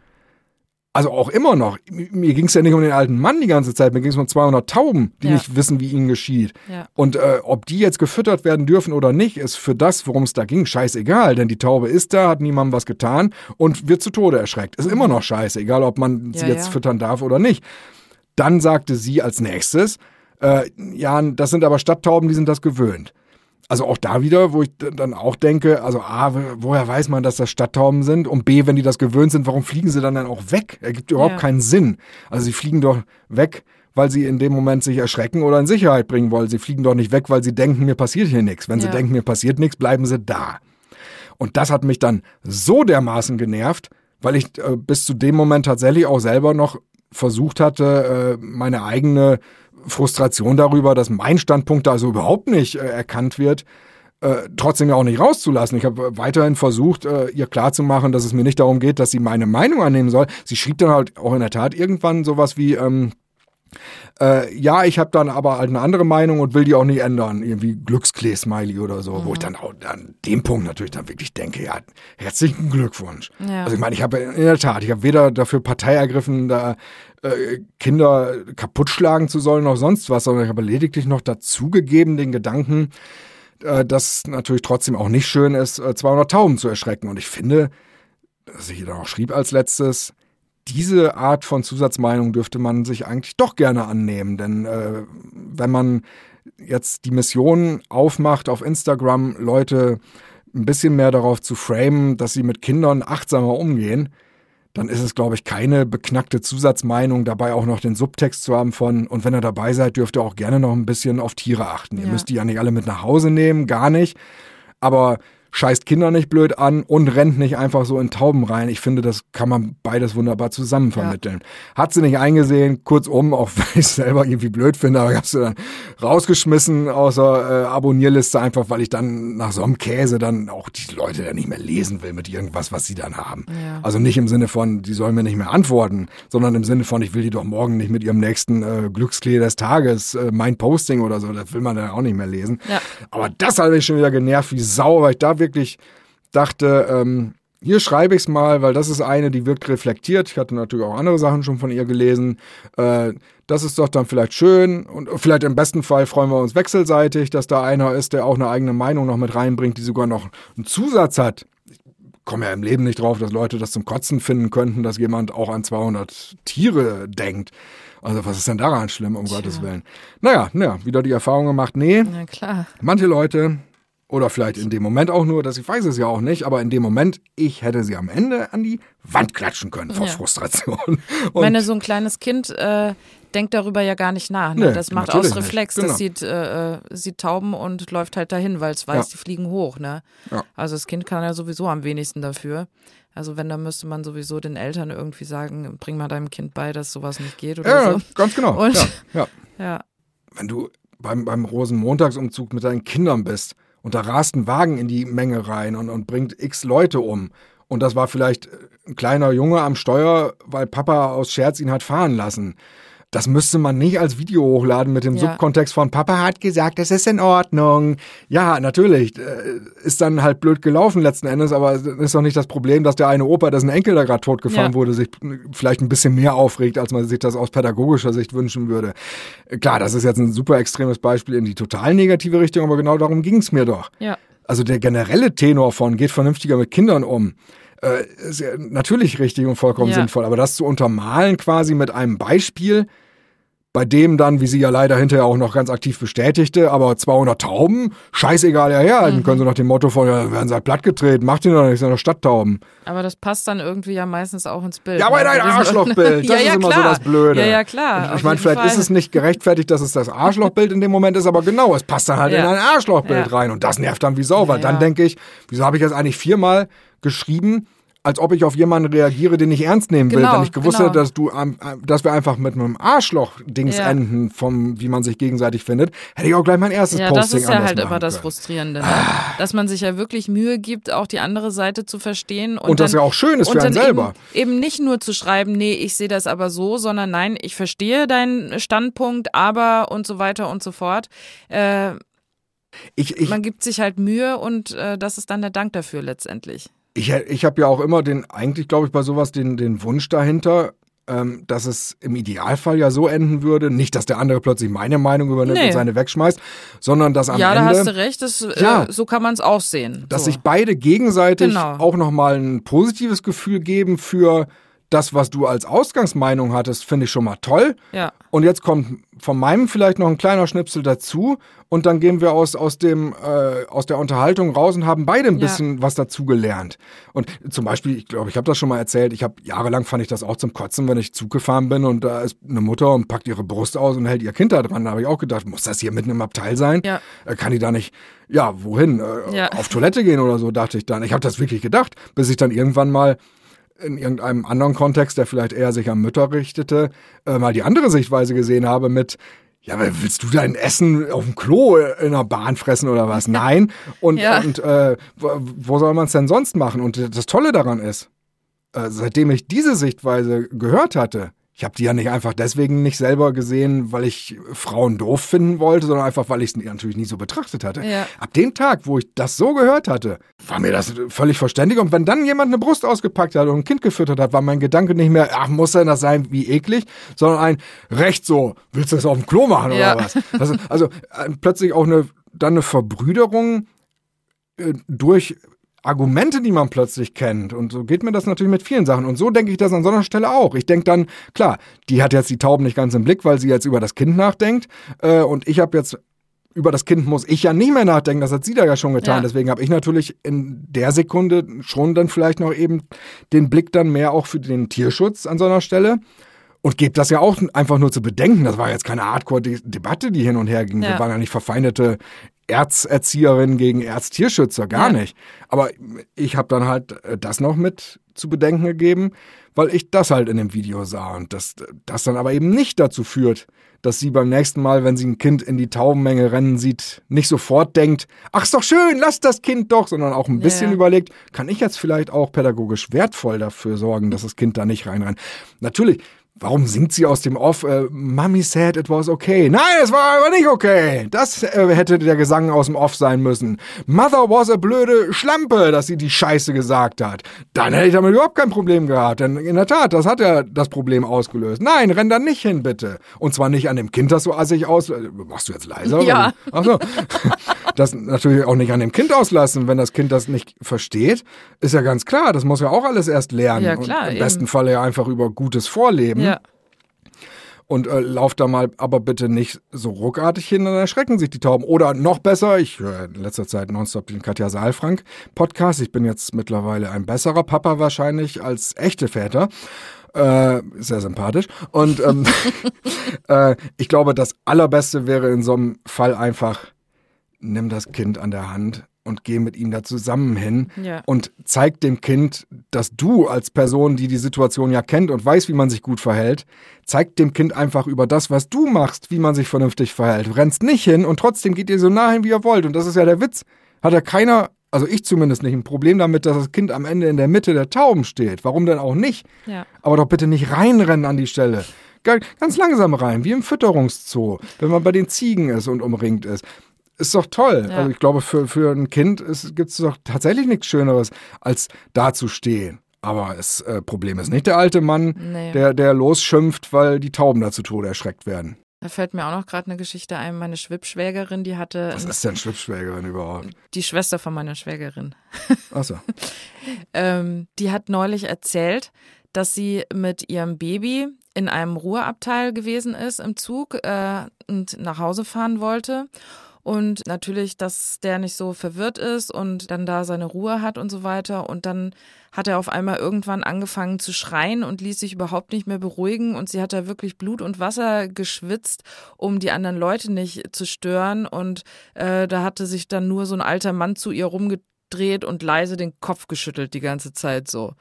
also auch immer noch, mir ging es ja nicht um den alten Mann die ganze Zeit, mir ging es um 200 Tauben, die ja. nicht wissen, wie ihnen geschieht. Ja. Und äh, ob die jetzt gefüttert werden dürfen oder nicht, ist für das, worum es da ging, scheißegal. Denn die Taube ist da, hat niemandem was getan und wird zu Tode erschreckt. Ist immer noch scheiße, egal ob man ja, sie jetzt füttern darf oder nicht. Dann sagte sie als nächstes, äh, ja, das sind aber Stadttauben, die sind das gewöhnt. Also auch da wieder, wo ich dann auch denke, also A, woher weiß man, dass das Stadttauben sind? Und B, wenn die das gewöhnt sind, warum fliegen sie dann dann auch weg? Ergibt überhaupt ja. keinen Sinn. Also sie fliegen doch weg, weil sie in dem Moment sich erschrecken oder in Sicherheit bringen wollen. Sie fliegen doch nicht weg, weil sie denken, mir passiert hier nichts. Wenn ja. sie denken, mir passiert nichts, bleiben sie da. Und das hat mich dann so dermaßen genervt, weil ich äh, bis zu dem Moment tatsächlich auch selber noch versucht hatte, äh, meine eigene Frustration darüber, dass mein Standpunkt da also überhaupt nicht äh, erkannt wird, äh, trotzdem ja auch nicht rauszulassen. Ich habe weiterhin versucht, ihr klarzumachen, dass es mir nicht darum geht, dass sie meine Meinung annehmen soll. Sie schrieb dann halt auch in der Tat irgendwann sowas wie, ähm, äh, ja, ich habe dann aber halt eine andere Meinung und will die auch nicht ändern. Irgendwie Glücksklee-Smiley oder so, mhm. wo ich dann auch an dem Punkt natürlich dann wirklich denke, ja, herzlichen Glückwunsch. Ja. Also ich meine, ich habe in der Tat, ich habe weder dafür Partei ergriffen, da äh, Kinder kaputt schlagen zu sollen, noch sonst was, sondern ich habe lediglich noch dazugegeben den Gedanken, äh, dass natürlich trotzdem auch nicht schön ist, äh, 200 Tauben zu erschrecken. Und ich finde, dass ich dann auch schrieb als letztes, diese Art von Zusatzmeinung dürfte man sich eigentlich doch gerne annehmen. Denn äh, wenn man jetzt die Mission aufmacht auf Instagram, Leute ein bisschen mehr darauf zu framen, dass sie mit Kindern achtsamer umgehen, dann ist es, glaube ich, keine beknackte Zusatzmeinung, dabei auch noch den Subtext zu haben von, und wenn ihr dabei seid, dürft ihr auch gerne noch ein bisschen auf Tiere achten. Ja. Ihr müsst die ja nicht alle mit nach Hause nehmen, gar nicht. Aber scheißt Kinder nicht blöd an und rennt nicht einfach so in Tauben rein. Ich finde, das kann man beides wunderbar zusammen vermitteln. Ja. Hat sie nicht eingesehen, kurzum, auch wenn ich es selber irgendwie blöd finde, aber ich habe sie dann rausgeschmissen aus der äh, Abonnierliste, einfach weil ich dann nach so einem Käse dann auch die Leute ja nicht mehr lesen will mit irgendwas, was sie dann haben. Ja. Also nicht im Sinne von, die sollen mir nicht mehr antworten, sondern im Sinne von, ich will die doch morgen nicht mit ihrem nächsten äh, Glücksklee des Tages, äh, mein Posting oder so, das will man dann auch nicht mehr lesen. Ja. Aber das hat mich schon wieder genervt wie Sau, weil ich da wirklich dachte, ähm, hier schreibe ich es mal, weil das ist eine, die wirkt reflektiert. Ich hatte natürlich auch andere Sachen schon von ihr gelesen. Äh, das ist doch dann vielleicht schön und vielleicht im besten Fall freuen wir uns wechselseitig, dass da einer ist, der auch eine eigene Meinung noch mit reinbringt, die sogar noch einen Zusatz hat. Ich komme ja im Leben nicht drauf, dass Leute das zum Kotzen finden könnten, dass jemand auch an 200 Tiere denkt. Also was ist denn daran schlimm, um Tja. Gottes Willen? Naja, naja, wieder die Erfahrung gemacht, nee. Na klar. Manche Leute oder vielleicht in dem Moment auch nur, dass ich weiß es ja auch nicht, aber in dem Moment, ich hätte sie am Ende an die Wand klatschen können vor ja. Frustration. Und ich meine, so ein kleines Kind äh, denkt darüber ja gar nicht nach. Ne? Nee, das macht aus Reflex. Genau. Das sieht, äh, äh, sieht Tauben und läuft halt dahin, weil es weiß, ja. die fliegen hoch. Ne? Ja. Also das Kind kann ja sowieso am wenigsten dafür. Also wenn, dann müsste man sowieso den Eltern irgendwie sagen, bring mal deinem Kind bei, dass sowas nicht geht oder ja, so. ganz genau. Und, ja, ja. Wenn du beim, beim Rosenmontagsumzug mit deinen Kindern bist und da rast ein Wagen in die Menge rein und, und bringt x Leute um. Und das war vielleicht ein kleiner Junge am Steuer, weil Papa aus Scherz ihn hat fahren lassen. Das müsste man nicht als Video hochladen mit dem ja. Subkontext von Papa hat gesagt, es ist in Ordnung. Ja, natürlich, äh, ist dann halt blöd gelaufen letzten Endes, aber es ist doch nicht das Problem, dass der eine Opa, dessen Enkel da gerade totgefahren ja. wurde, sich vielleicht ein bisschen mehr aufregt, als man sich das aus pädagogischer Sicht wünschen würde. Klar, das ist jetzt ein super extremes Beispiel in die total negative Richtung, aber genau darum ging es mir doch. Ja. Also der generelle Tenor von geht vernünftiger mit Kindern um äh, ist ja natürlich richtig und vollkommen ja. sinnvoll, aber das zu untermalen quasi mit einem Beispiel, bei dem dann, wie sie ja leider hinterher auch noch ganz aktiv bestätigte, aber 200 Tauben, scheißegal herhalten, mhm. können sie nach dem Motto von, ja, werden sie halt plattgedreht, macht ihn doch nicht, sind doch Stadttauben. Aber das passt dann irgendwie ja meistens auch ins Bild. Ja, aber in ein Arschlochbild, das ja, ja, ist immer klar. so das Blöde. Ja, ja, klar. Ich, ich meine, vielleicht Fall. ist es nicht gerechtfertigt, dass es das Arschlochbild in dem Moment ist, aber genau, es passt dann halt ja. in ein Arschlochbild rein und das nervt dann wie Sau, weil dann denke ich, wieso habe ich jetzt eigentlich viermal geschrieben, als ob ich auf jemanden reagiere, den ich ernst nehmen will. Genau, Wenn ich gewusst genau. hätte, dass du, dass wir einfach mit einem Arschloch-Dings ja. enden, vom, wie man sich gegenseitig findet, hätte ich auch gleich mein erstes ja, Posting Das ist ja halt immer das Frustrierende, ne? ah. dass man sich ja wirklich Mühe gibt, auch die andere Seite zu verstehen. Und, und das dann, ja auch schön ist für einen selber. Eben, eben nicht nur zu schreiben, nee, ich sehe das aber so, sondern nein, ich verstehe deinen Standpunkt, aber und so weiter und so fort. Äh, ich, ich, man gibt sich halt Mühe und äh, das ist dann der Dank dafür letztendlich. Ich, ich habe ja auch immer den, eigentlich glaube ich bei sowas den, den Wunsch dahinter, ähm, dass es im Idealfall ja so enden würde, nicht, dass der andere plötzlich meine Meinung übernimmt nee. und seine wegschmeißt, sondern dass am ja, Ende... Ja, da hast du recht, das, äh, ja, äh, so kann man es auch sehen. Dass so. sich beide gegenseitig genau. auch nochmal ein positives Gefühl geben für das, was du als Ausgangsmeinung hattest, finde ich schon mal toll. Ja. Und jetzt kommt von meinem vielleicht noch ein kleiner Schnipsel dazu und dann gehen wir aus, aus, dem, äh, aus der Unterhaltung raus und haben beide ein bisschen ja. was dazugelernt. Und zum Beispiel, ich glaube, ich habe das schon mal erzählt, ich habe jahrelang fand ich das auch zum Kotzen, wenn ich Zug gefahren bin und da ist eine Mutter und packt ihre Brust aus und hält ihr Kind da dran. Da habe ich auch gedacht, muss das hier mitten im Abteil sein? Ja. Äh, kann die da nicht, ja, wohin? Äh, ja. Auf Toilette gehen oder so, dachte ich dann. Ich habe das wirklich gedacht, bis ich dann irgendwann mal in irgendeinem anderen Kontext, der vielleicht eher sich an Mütter richtete, äh, mal die andere Sichtweise gesehen habe mit, ja, willst du dein Essen auf dem Klo in der Bahn fressen oder was? Nein. Und, ja. und äh, wo soll man es denn sonst machen? Und das Tolle daran ist, äh, seitdem ich diese Sichtweise gehört hatte, ich habe die ja nicht einfach deswegen nicht selber gesehen, weil ich Frauen doof finden wollte, sondern einfach, weil ich es natürlich nie so betrachtet hatte. Ja. Ab dem Tag, wo ich das so gehört hatte, war mir das völlig verständlich. Und wenn dann jemand eine Brust ausgepackt hat und ein Kind gefüttert hat, war mein Gedanke nicht mehr, ach, muss denn das sein, wie eklig, sondern ein, recht so, willst du das auf dem Klo machen ja. oder was? Also, also äh, plötzlich auch eine dann eine Verbrüderung äh, durch Argumente, die man plötzlich kennt. Und so geht mir das natürlich mit vielen Sachen. Und so denke ich das an so einer Stelle auch. Ich denke dann, klar, die hat jetzt die Tauben nicht ganz im Blick, weil sie jetzt über das Kind nachdenkt. Äh, und ich habe jetzt über das Kind muss ich ja nicht mehr nachdenken, das hat sie da ja schon getan. Ja. Deswegen habe ich natürlich in der Sekunde schon dann vielleicht noch eben den Blick dann mehr auch für den Tierschutz an so einer Stelle und gebe das ja auch einfach nur zu bedenken. Das war jetzt keine Hardcore-Debatte, die hin und her ging. Ja. Wir waren ja nicht verfeindete Erzerzieherin gegen Erztierschützer, gar ja. nicht. Aber ich habe dann halt äh, das noch mit zu bedenken gegeben, weil ich das halt in dem Video sah und das, das dann aber eben nicht dazu führt, dass sie beim nächsten Mal, wenn sie ein Kind in die Taubenmenge rennen sieht, nicht sofort denkt, ach ist doch schön, lass das Kind doch, sondern auch ein bisschen ja. überlegt, kann ich jetzt vielleicht auch pädagogisch wertvoll dafür sorgen, dass das Kind da nicht reinrennt. Natürlich, Warum singt sie aus dem Off? Äh, Mommy said it was okay. Nein, es war aber nicht okay. Das äh, hätte der Gesang aus dem Off sein müssen. Mother was a blöde Schlampe, dass sie die Scheiße gesagt hat. Dann hätte ich damit überhaupt kein Problem gehabt. Denn in der Tat, das hat ja das Problem ausgelöst. Nein, renn da nicht hin, bitte. Und zwar nicht an dem Kind, das so assig aus... Äh, machst du jetzt leiser? Ja. Ach so. Das natürlich auch nicht an dem Kind auslassen, wenn das Kind das nicht versteht. Ist ja ganz klar, das muss ja auch alles erst lernen. Ja, klar. Und Im eben. besten Falle ja einfach über gutes Vorleben. Ja. Und äh, lauft da mal aber bitte nicht so ruckartig hin, dann erschrecken sich die Tauben. Oder noch besser, ich höre in letzter Zeit nonstop den Katja Saalfrank Podcast. Ich bin jetzt mittlerweile ein besserer Papa wahrscheinlich als echte Väter. Äh, sehr sympathisch. Und ähm, äh, ich glaube, das Allerbeste wäre in so einem Fall einfach, nimm das Kind an der Hand, und geh mit ihm da zusammen hin ja. und zeig dem Kind, dass du als Person, die die Situation ja kennt und weiß, wie man sich gut verhält, zeig dem Kind einfach über das, was du machst, wie man sich vernünftig verhält. Du rennst nicht hin und trotzdem geht ihr so nah hin, wie ihr wollt. Und das ist ja der Witz. Hat ja keiner, also ich zumindest nicht, ein Problem damit, dass das Kind am Ende in der Mitte der Tauben steht. Warum denn auch nicht? Ja. Aber doch bitte nicht reinrennen an die Stelle ganz langsam rein, wie im Fütterungszoo, wenn man bei den Ziegen ist und umringt ist. Ist doch toll. Ja. Also ich glaube, für, für ein Kind gibt es doch tatsächlich nichts Schöneres, als da zu stehen. Aber das äh, Problem ist nicht der alte Mann, nee. der, der losschimpft, weil die Tauben da zu Tode erschreckt werden. Da fällt mir auch noch gerade eine Geschichte ein. Meine Schwippschwägerin, die hatte. Was ist denn Schwippschwägerin überhaupt? Die Schwester von meiner Schwägerin. Ach so. ähm, die hat neulich erzählt, dass sie mit ihrem Baby in einem Ruheabteil gewesen ist im Zug äh, und nach Hause fahren wollte und natürlich, dass der nicht so verwirrt ist und dann da seine Ruhe hat und so weiter. Und dann hat er auf einmal irgendwann angefangen zu schreien und ließ sich überhaupt nicht mehr beruhigen. Und sie hat da wirklich Blut und Wasser geschwitzt, um die anderen Leute nicht zu stören. Und äh, da hatte sich dann nur so ein alter Mann zu ihr rumgedreht und leise den Kopf geschüttelt die ganze Zeit so.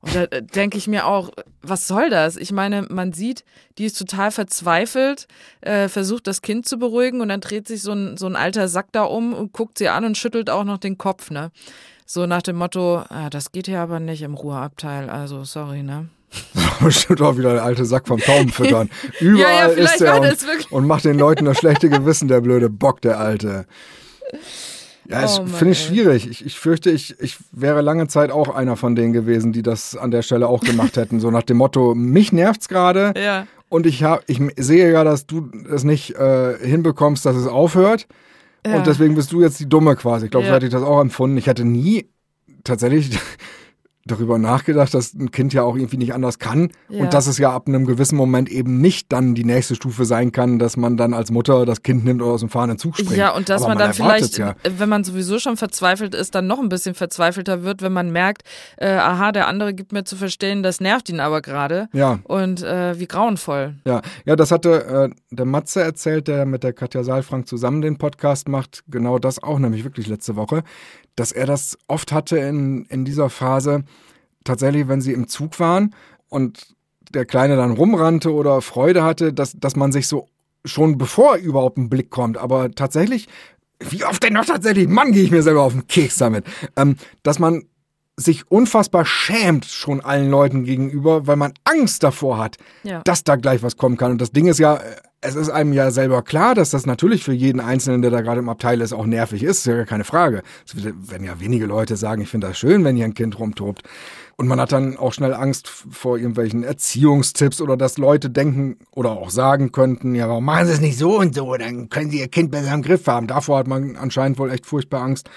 Und da äh, denke ich mir auch, was soll das? Ich meine, man sieht, die ist total verzweifelt, äh, versucht das Kind zu beruhigen und dann dreht sich so ein, so ein alter Sack da um und guckt sie an und schüttelt auch noch den Kopf, ne? So nach dem Motto, ah, das geht hier aber nicht im Ruheabteil, also sorry, ne? Bestimmt auch wieder der alte Sack vom Tauben füttern. Überall ja, ja, ist er und, und macht den Leuten das schlechte Gewissen, der blöde Bock, der Alte. Ja, oh, finde ich schwierig. Ich, ich fürchte, ich, ich wäre lange Zeit auch einer von denen gewesen, die das an der Stelle auch gemacht hätten. So nach dem Motto, mich nervt's gerade. Ja. Und ich, hab, ich sehe ja, dass du es nicht äh, hinbekommst, dass es aufhört. Ja. Und deswegen bist du jetzt die Dumme quasi. Ich glaube, ja. so hätte ich das auch empfunden. Ich hätte nie tatsächlich darüber nachgedacht, dass ein Kind ja auch irgendwie nicht anders kann ja. und dass es ja ab einem gewissen Moment eben nicht dann die nächste Stufe sein kann, dass man dann als Mutter das Kind nimmt oder aus dem fahrenden Zug springt. Ja, und dass man, man, dann vielleicht, ja. wenn man sowieso schon verzweifelt ist, dann noch ein bisschen verzweifelter wird, wenn man merkt, äh, aha, der andere gibt mir zu verstehen, das nervt ihn aber gerade. Ja. Und äh, wie grauenvoll. Ja, ja, das hatte äh, der Matze erzählt, der mit der Katja Saalfrank zusammen den Podcast macht, genau das auch, nämlich wirklich letzte Woche dass er das oft hatte in, in dieser Phase, tatsächlich, wenn sie im Zug waren und der Kleine dann rumrannte oder Freude hatte, dass, dass man sich so schon bevor überhaupt ein Blick kommt, aber tatsächlich, wie oft denn noch tatsächlich, Mann, gehe ich mir selber auf den Keks damit, ähm, dass man sich unfassbar schämt schon allen Leuten gegenüber, weil man Angst davor hat, ja. dass da gleich was kommen kann. Und das Ding ist ja, es ist einem ja selber klar, dass das natürlich für jeden Einzelnen, der da gerade im Abteil ist, auch nervig ist. Ist ja keine Frage. Es werden ja wenige Leute sagen, ich finde das schön, wenn hier ein Kind rumtobt. Und man hat dann auch schnell Angst vor irgendwelchen Erziehungstipps oder dass Leute denken oder auch sagen könnten, ja, warum machen Sie es nicht so und so, dann können Sie Ihr Kind besser im Griff haben. Davor hat man anscheinend wohl echt furchtbar Angst,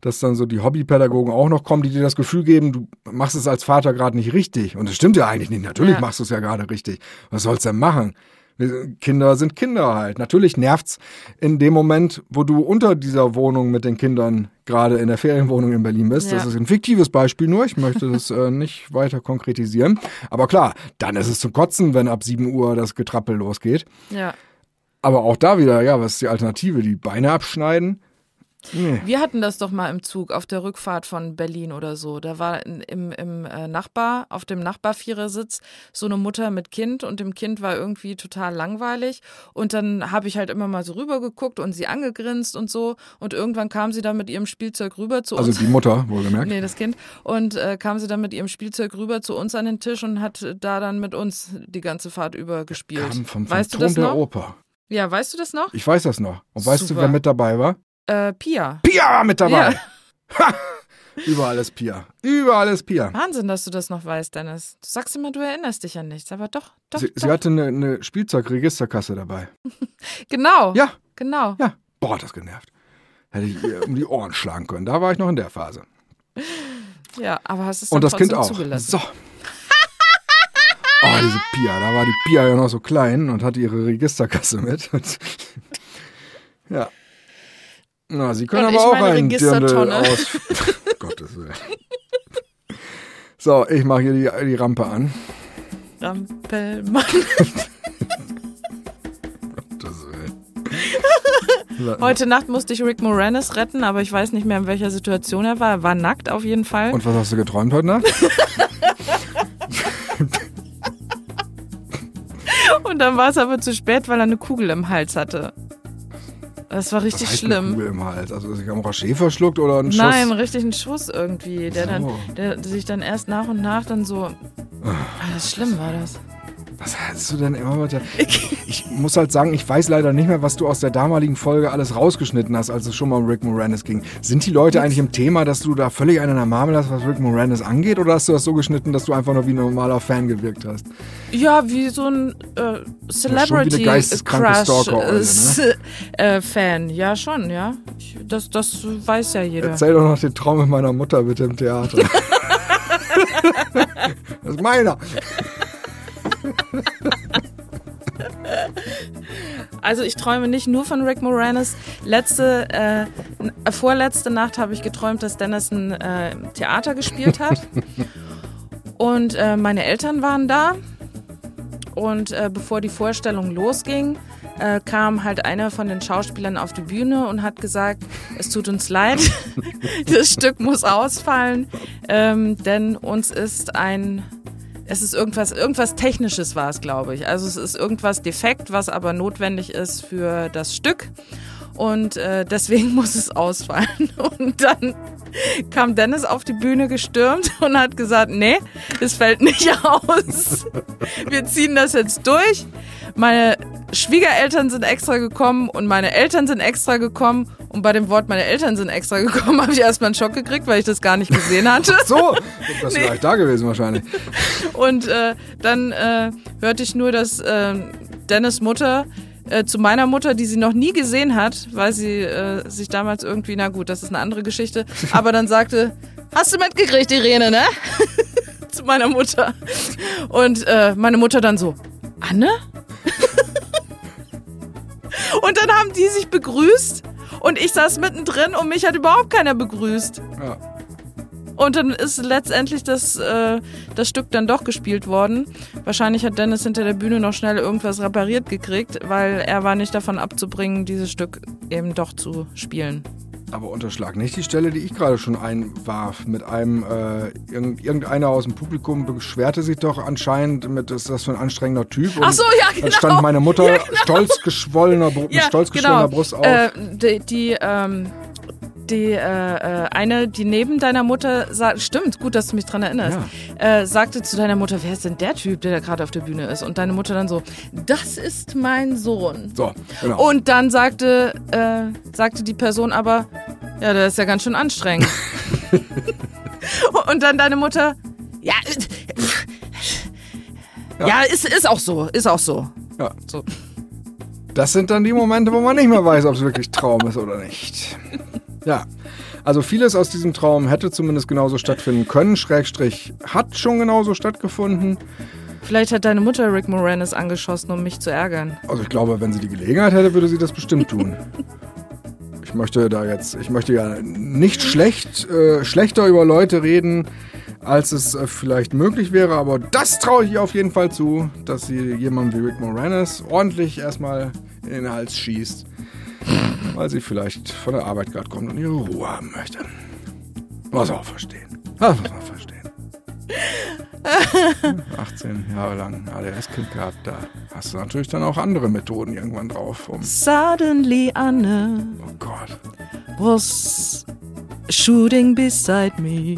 dass dann so die Hobbypädagogen auch noch kommen, die dir das Gefühl geben, du machst es als Vater gerade nicht richtig. Und das stimmt ja eigentlich nicht. Natürlich Ja. machst du es ja gerade richtig. Was sollst du denn machen? Kinder sind Kinder halt. Natürlich nervt's in dem Moment, wo du unter dieser Wohnung mit den Kindern gerade in der Ferienwohnung in Berlin bist. Das Ja. ist ein fiktives Beispiel nur. Ich möchte das äh, nicht weiter konkretisieren. Aber klar, dann ist es zum Kotzen, wenn ab 7 Uhr das Getrappel losgeht. Ja. Aber auch da wieder, ja, was ist die Alternative? Die Beine abschneiden? Nee. Wir hatten das doch mal im Zug auf der Rückfahrt von Berlin oder so. Da war im, im äh, Nachbar, auf dem Nachbarvierersitz, so eine Mutter mit Kind und dem Kind war irgendwie total langweilig. Und dann habe ich halt immer mal so rübergeguckt und sie angegrinst und so. Und irgendwann kam sie dann mit ihrem Spielzeug rüber zu Also uns. die Mutter, wohlgemerkt. Nee, das Kind. Und äh, kam sie dann mit ihrem Spielzeug rüber zu uns an den Tisch und hat da dann mit uns die ganze Fahrt über gespielt. Kam vom weißt du das der noch? Oper. Ja, weißt du das noch? Ich weiß das noch. Und weißt du, wer mit dabei war? Äh, Pia. Pia war mit dabei. Ja. Ha! Überall ist Pia. Überall ist Pia. Wahnsinn, dass du das noch weißt, Dennis. Du sagst immer, du erinnerst dich an nichts, aber doch, doch, Sie, doch. sie hatte eine, eine Spielzeugregisterkasse dabei. genau. Ja, Genau. ja. Boah, hat das genervt. Hätte ich ihr um die Ohren schlagen können. Da war ich noch in der Phase. Ja, aber hast es Und das Kind auch. zugelassen. So. Oh, diese Pia. Da war die Pia ja noch so klein und hatte ihre Registerkasse mit. Ja. Na, sie können Und aber auch einen Dirndl aus. Gottes Willen. So, ich mache hier die, die Rampe an. Rampelmann. Gottes Willen. Heute Nacht musste ich Rick Moranis retten, aber ich weiß nicht mehr, in welcher Situation er war. Er war nackt auf jeden Fall. Und was hast du geträumt heute Nacht? Und dann war es aber zu spät, weil er eine Kugel im Hals hatte. Das war richtig heißt eine schlimm. Kugel im Hals. Also, dass ich am Rocher verschluckt oder einen Schuss? Nein, richtig ein Schuss irgendwie, der So. dann, der sich dann erst nach und nach dann so. Ah, das schlimm war das. Was hast du denn immer mit der... Ich muss halt sagen, ich weiß leider nicht mehr, was du aus der damaligen Folge alles rausgeschnitten hast, als es schon mal um Rick Moranis ging. Sind die Leute eigentlich im Thema, dass du da völlig einen in der Marmel hast, was Rick Moranis angeht? Oder hast du das so geschnitten, dass du einfach nur wie ein normaler Fan gewirkt hast? Ja, wie so ein äh, Celebrity geisteskranke Crush Stalker-Eule, ne? äh, Fan. Ja, schon, ja. Ich, das, das weiß ja jeder. Erzähl doch noch den Traum mit meiner Mutter bitte im Theater. das ist meiner. Also ich träume nicht nur von Rick Moranis. Letzte, äh, vorletzte Nacht habe ich geträumt, dass Dennis ein äh, Theater gespielt hat. Und äh, meine Eltern waren da. Und äh, bevor die Vorstellung losging, äh, kam halt einer von den Schauspielern auf die Bühne und hat gesagt, es tut uns leid, das Stück muss ausfallen, ähm, denn uns ist ein es ist irgendwas, irgendwas Technisches war es, glaube ich. Also es ist irgendwas defekt, was aber notwendig ist für das Stück. Und äh, deswegen muss es ausfallen. Und dann kam Dennis auf die Bühne gestürmt und hat gesagt, nee, es fällt nicht aus. Wir ziehen das jetzt durch. Meine Schwiegereltern sind extra gekommen und meine Eltern sind extra gekommen. Und bei dem Wort meine Eltern sind extra gekommen, habe ich erstmal einen Schock gekriegt, weil ich das gar nicht gesehen hatte. So, das wäre gleich da gewesen wahrscheinlich. Und äh, dann äh, hörte ich nur, dass äh, Dennis Mutter äh, zu meiner Mutter, die sie noch nie gesehen hat, weil sie äh, sich damals irgendwie, na gut, das ist eine andere Geschichte, aber dann sagte, hast du mitgekriegt, Irene, ne? zu meiner Mutter. Und äh, meine Mutter dann so, Anne? und dann haben die sich begrüßt und ich saß mittendrin und mich hat überhaupt keiner begrüßt. Ja. Und dann ist letztendlich das, äh, das Stück dann doch gespielt worden. Wahrscheinlich hat Dennis hinter der Bühne noch schnell irgendwas repariert gekriegt, weil er war nicht davon abzubringen, dieses Stück eben doch zu spielen. Aber unterschlag nicht die Stelle, die ich gerade schon einwarf. Mit einem, äh, irgend, irgendeiner aus dem Publikum beschwerte sich doch anscheinend mit, ist das für ein anstrengender Typ. Und Ach so, ja, genau. Dann stand meine Mutter stolz geschwollener, mit stolz geschwollener Brust auf. Äh, die, die, ähm, die äh, äh, eine, die neben deiner Mutter sagt, stimmt, gut, dass du mich dran erinnerst, äh, sagte zu deiner Mutter, wer ist denn der Typ, der da gerade auf der Bühne ist? Und deine Mutter dann so, das ist mein Sohn. so, genau. Und dann sagte, äh, sagte die Person aber, ja, das ist ja ganz schön anstrengend. Und dann deine Mutter, Ja, ja. ja ist, ist auch so, ist auch so. Ja. So. Das sind dann die Momente, wo man nicht mehr weiß, ob es wirklich Traum ist oder nicht. Ja. Also vieles aus diesem Traum hätte zumindest genauso stattfinden können, Schrägstrich hat schon genauso stattgefunden. Vielleicht hat deine Mutter Rick Moranis angeschossen, um mich zu ärgern. Also ich glaube, wenn sie die Gelegenheit hätte, würde sie das bestimmt tun. ich möchte da jetzt, ich möchte ja nicht schlecht, äh, schlechter über Leute reden, als es äh, vielleicht möglich wäre, aber das traue ich ihr auf jeden Fall zu, dass sie jemanden wie Rick Moranis ordentlich erstmal in den Hals schießt weil sie vielleicht von der Arbeit gerade kommt und ihre Ruhe haben möchte. Was auch verstehen. Das muss man verstehen. 18 Jahre lang ADS-Kind gehabt, da hast du natürlich dann auch andere Methoden irgendwann drauf. Um Suddenly Anne oh Gott. was shooting beside me.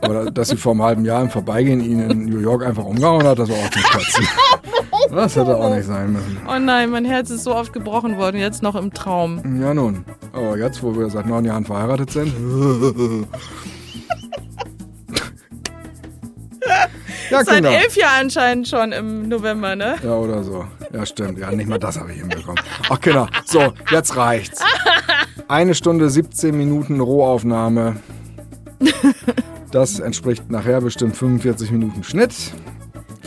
Aber dass sie vor einem halben Jahr im Vorbeigehen ihn in New York einfach umgehauen hat, das war auch nicht kotzen. Das hätte auch nicht sein müssen. Oh nein, mein Herz ist so oft gebrochen worden, jetzt noch im Traum. Ja nun, aber jetzt, wo wir seit neun Jahren verheiratet sind. ja, seit Kinder. elf Jahren anscheinend schon im November, ne? Ja, oder so. Ja, stimmt. Ja, nicht mal das habe ich hinbekommen. Ach, Kinder. So, jetzt reicht's. Eine Stunde 17 Minuten Rohaufnahme. Das entspricht nachher bestimmt 45 Minuten Schnitt.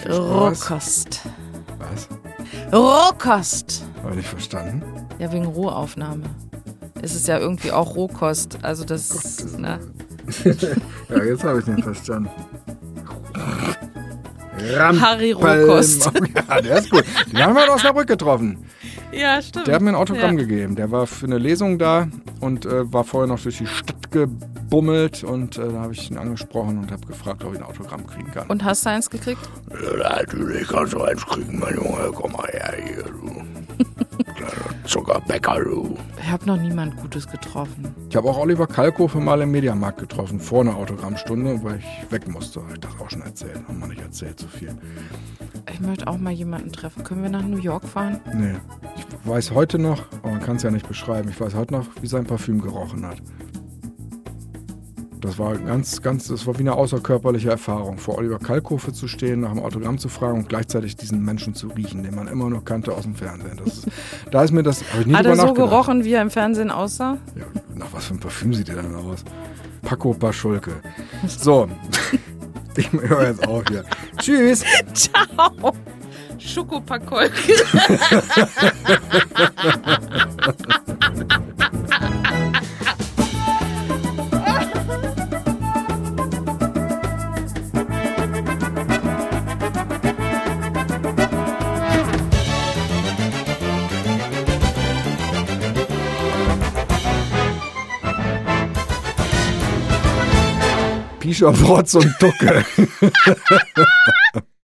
Rohkost. Rohkost. Habe ich nicht verstanden. Ja, wegen Rohaufnahme. Es ist ja irgendwie auch Rohkost. Also das, Gott, ne? ja, jetzt habe ich den verstanden. Harry Rohkost. Ja, der ist gut. Den haben wir aus der Rück getroffen. Ja, stimmt. Der hat mir ein Autogramm ja. gegeben. Der war für eine Lesung da und äh, war vorher noch durch die Stadt gebummelt und äh, da habe ich ihn angesprochen und habe gefragt, ob ich ein Autogramm kriegen kann. Und hast du eins gekriegt? Ja, natürlich kannst du eins kriegen, mein Junge. Komm mal her hier, du. Zuckerbäcker, du. Ich habe noch niemand Gutes getroffen. Ich habe auch Oliver Kalkofe mal im Mediamarkt getroffen, vor einer Autogrammstunde, weil ich weg musste. Ich das auch schon erzählt. Haben wir nicht erzählt, so viel. Ich möchte auch mal jemanden treffen. Können wir nach New York fahren? Nee. Ich weiß heute noch, aber man kann es ja nicht beschreiben, ich weiß heute noch, wie sein Parfüm gerochen hat. Das war ganz, ganz, das war wie eine außerkörperliche Erfahrung, vor Oliver Kalkofe zu stehen, nach einem Autogramm zu fragen und gleichzeitig diesen Menschen zu riechen, den man immer nur kannte aus dem Fernsehen. Ist, da ist mir das, habe ich nie Hat er so gerochen, wie er im Fernsehen aussah? Ja, nach was für ein Parfüm sieht er denn aus? Paco Paschulke. So, ich höre jetzt auf hier. Tschüss. Ciao. Schokopakolke. Pischer, Frotz und Ducke.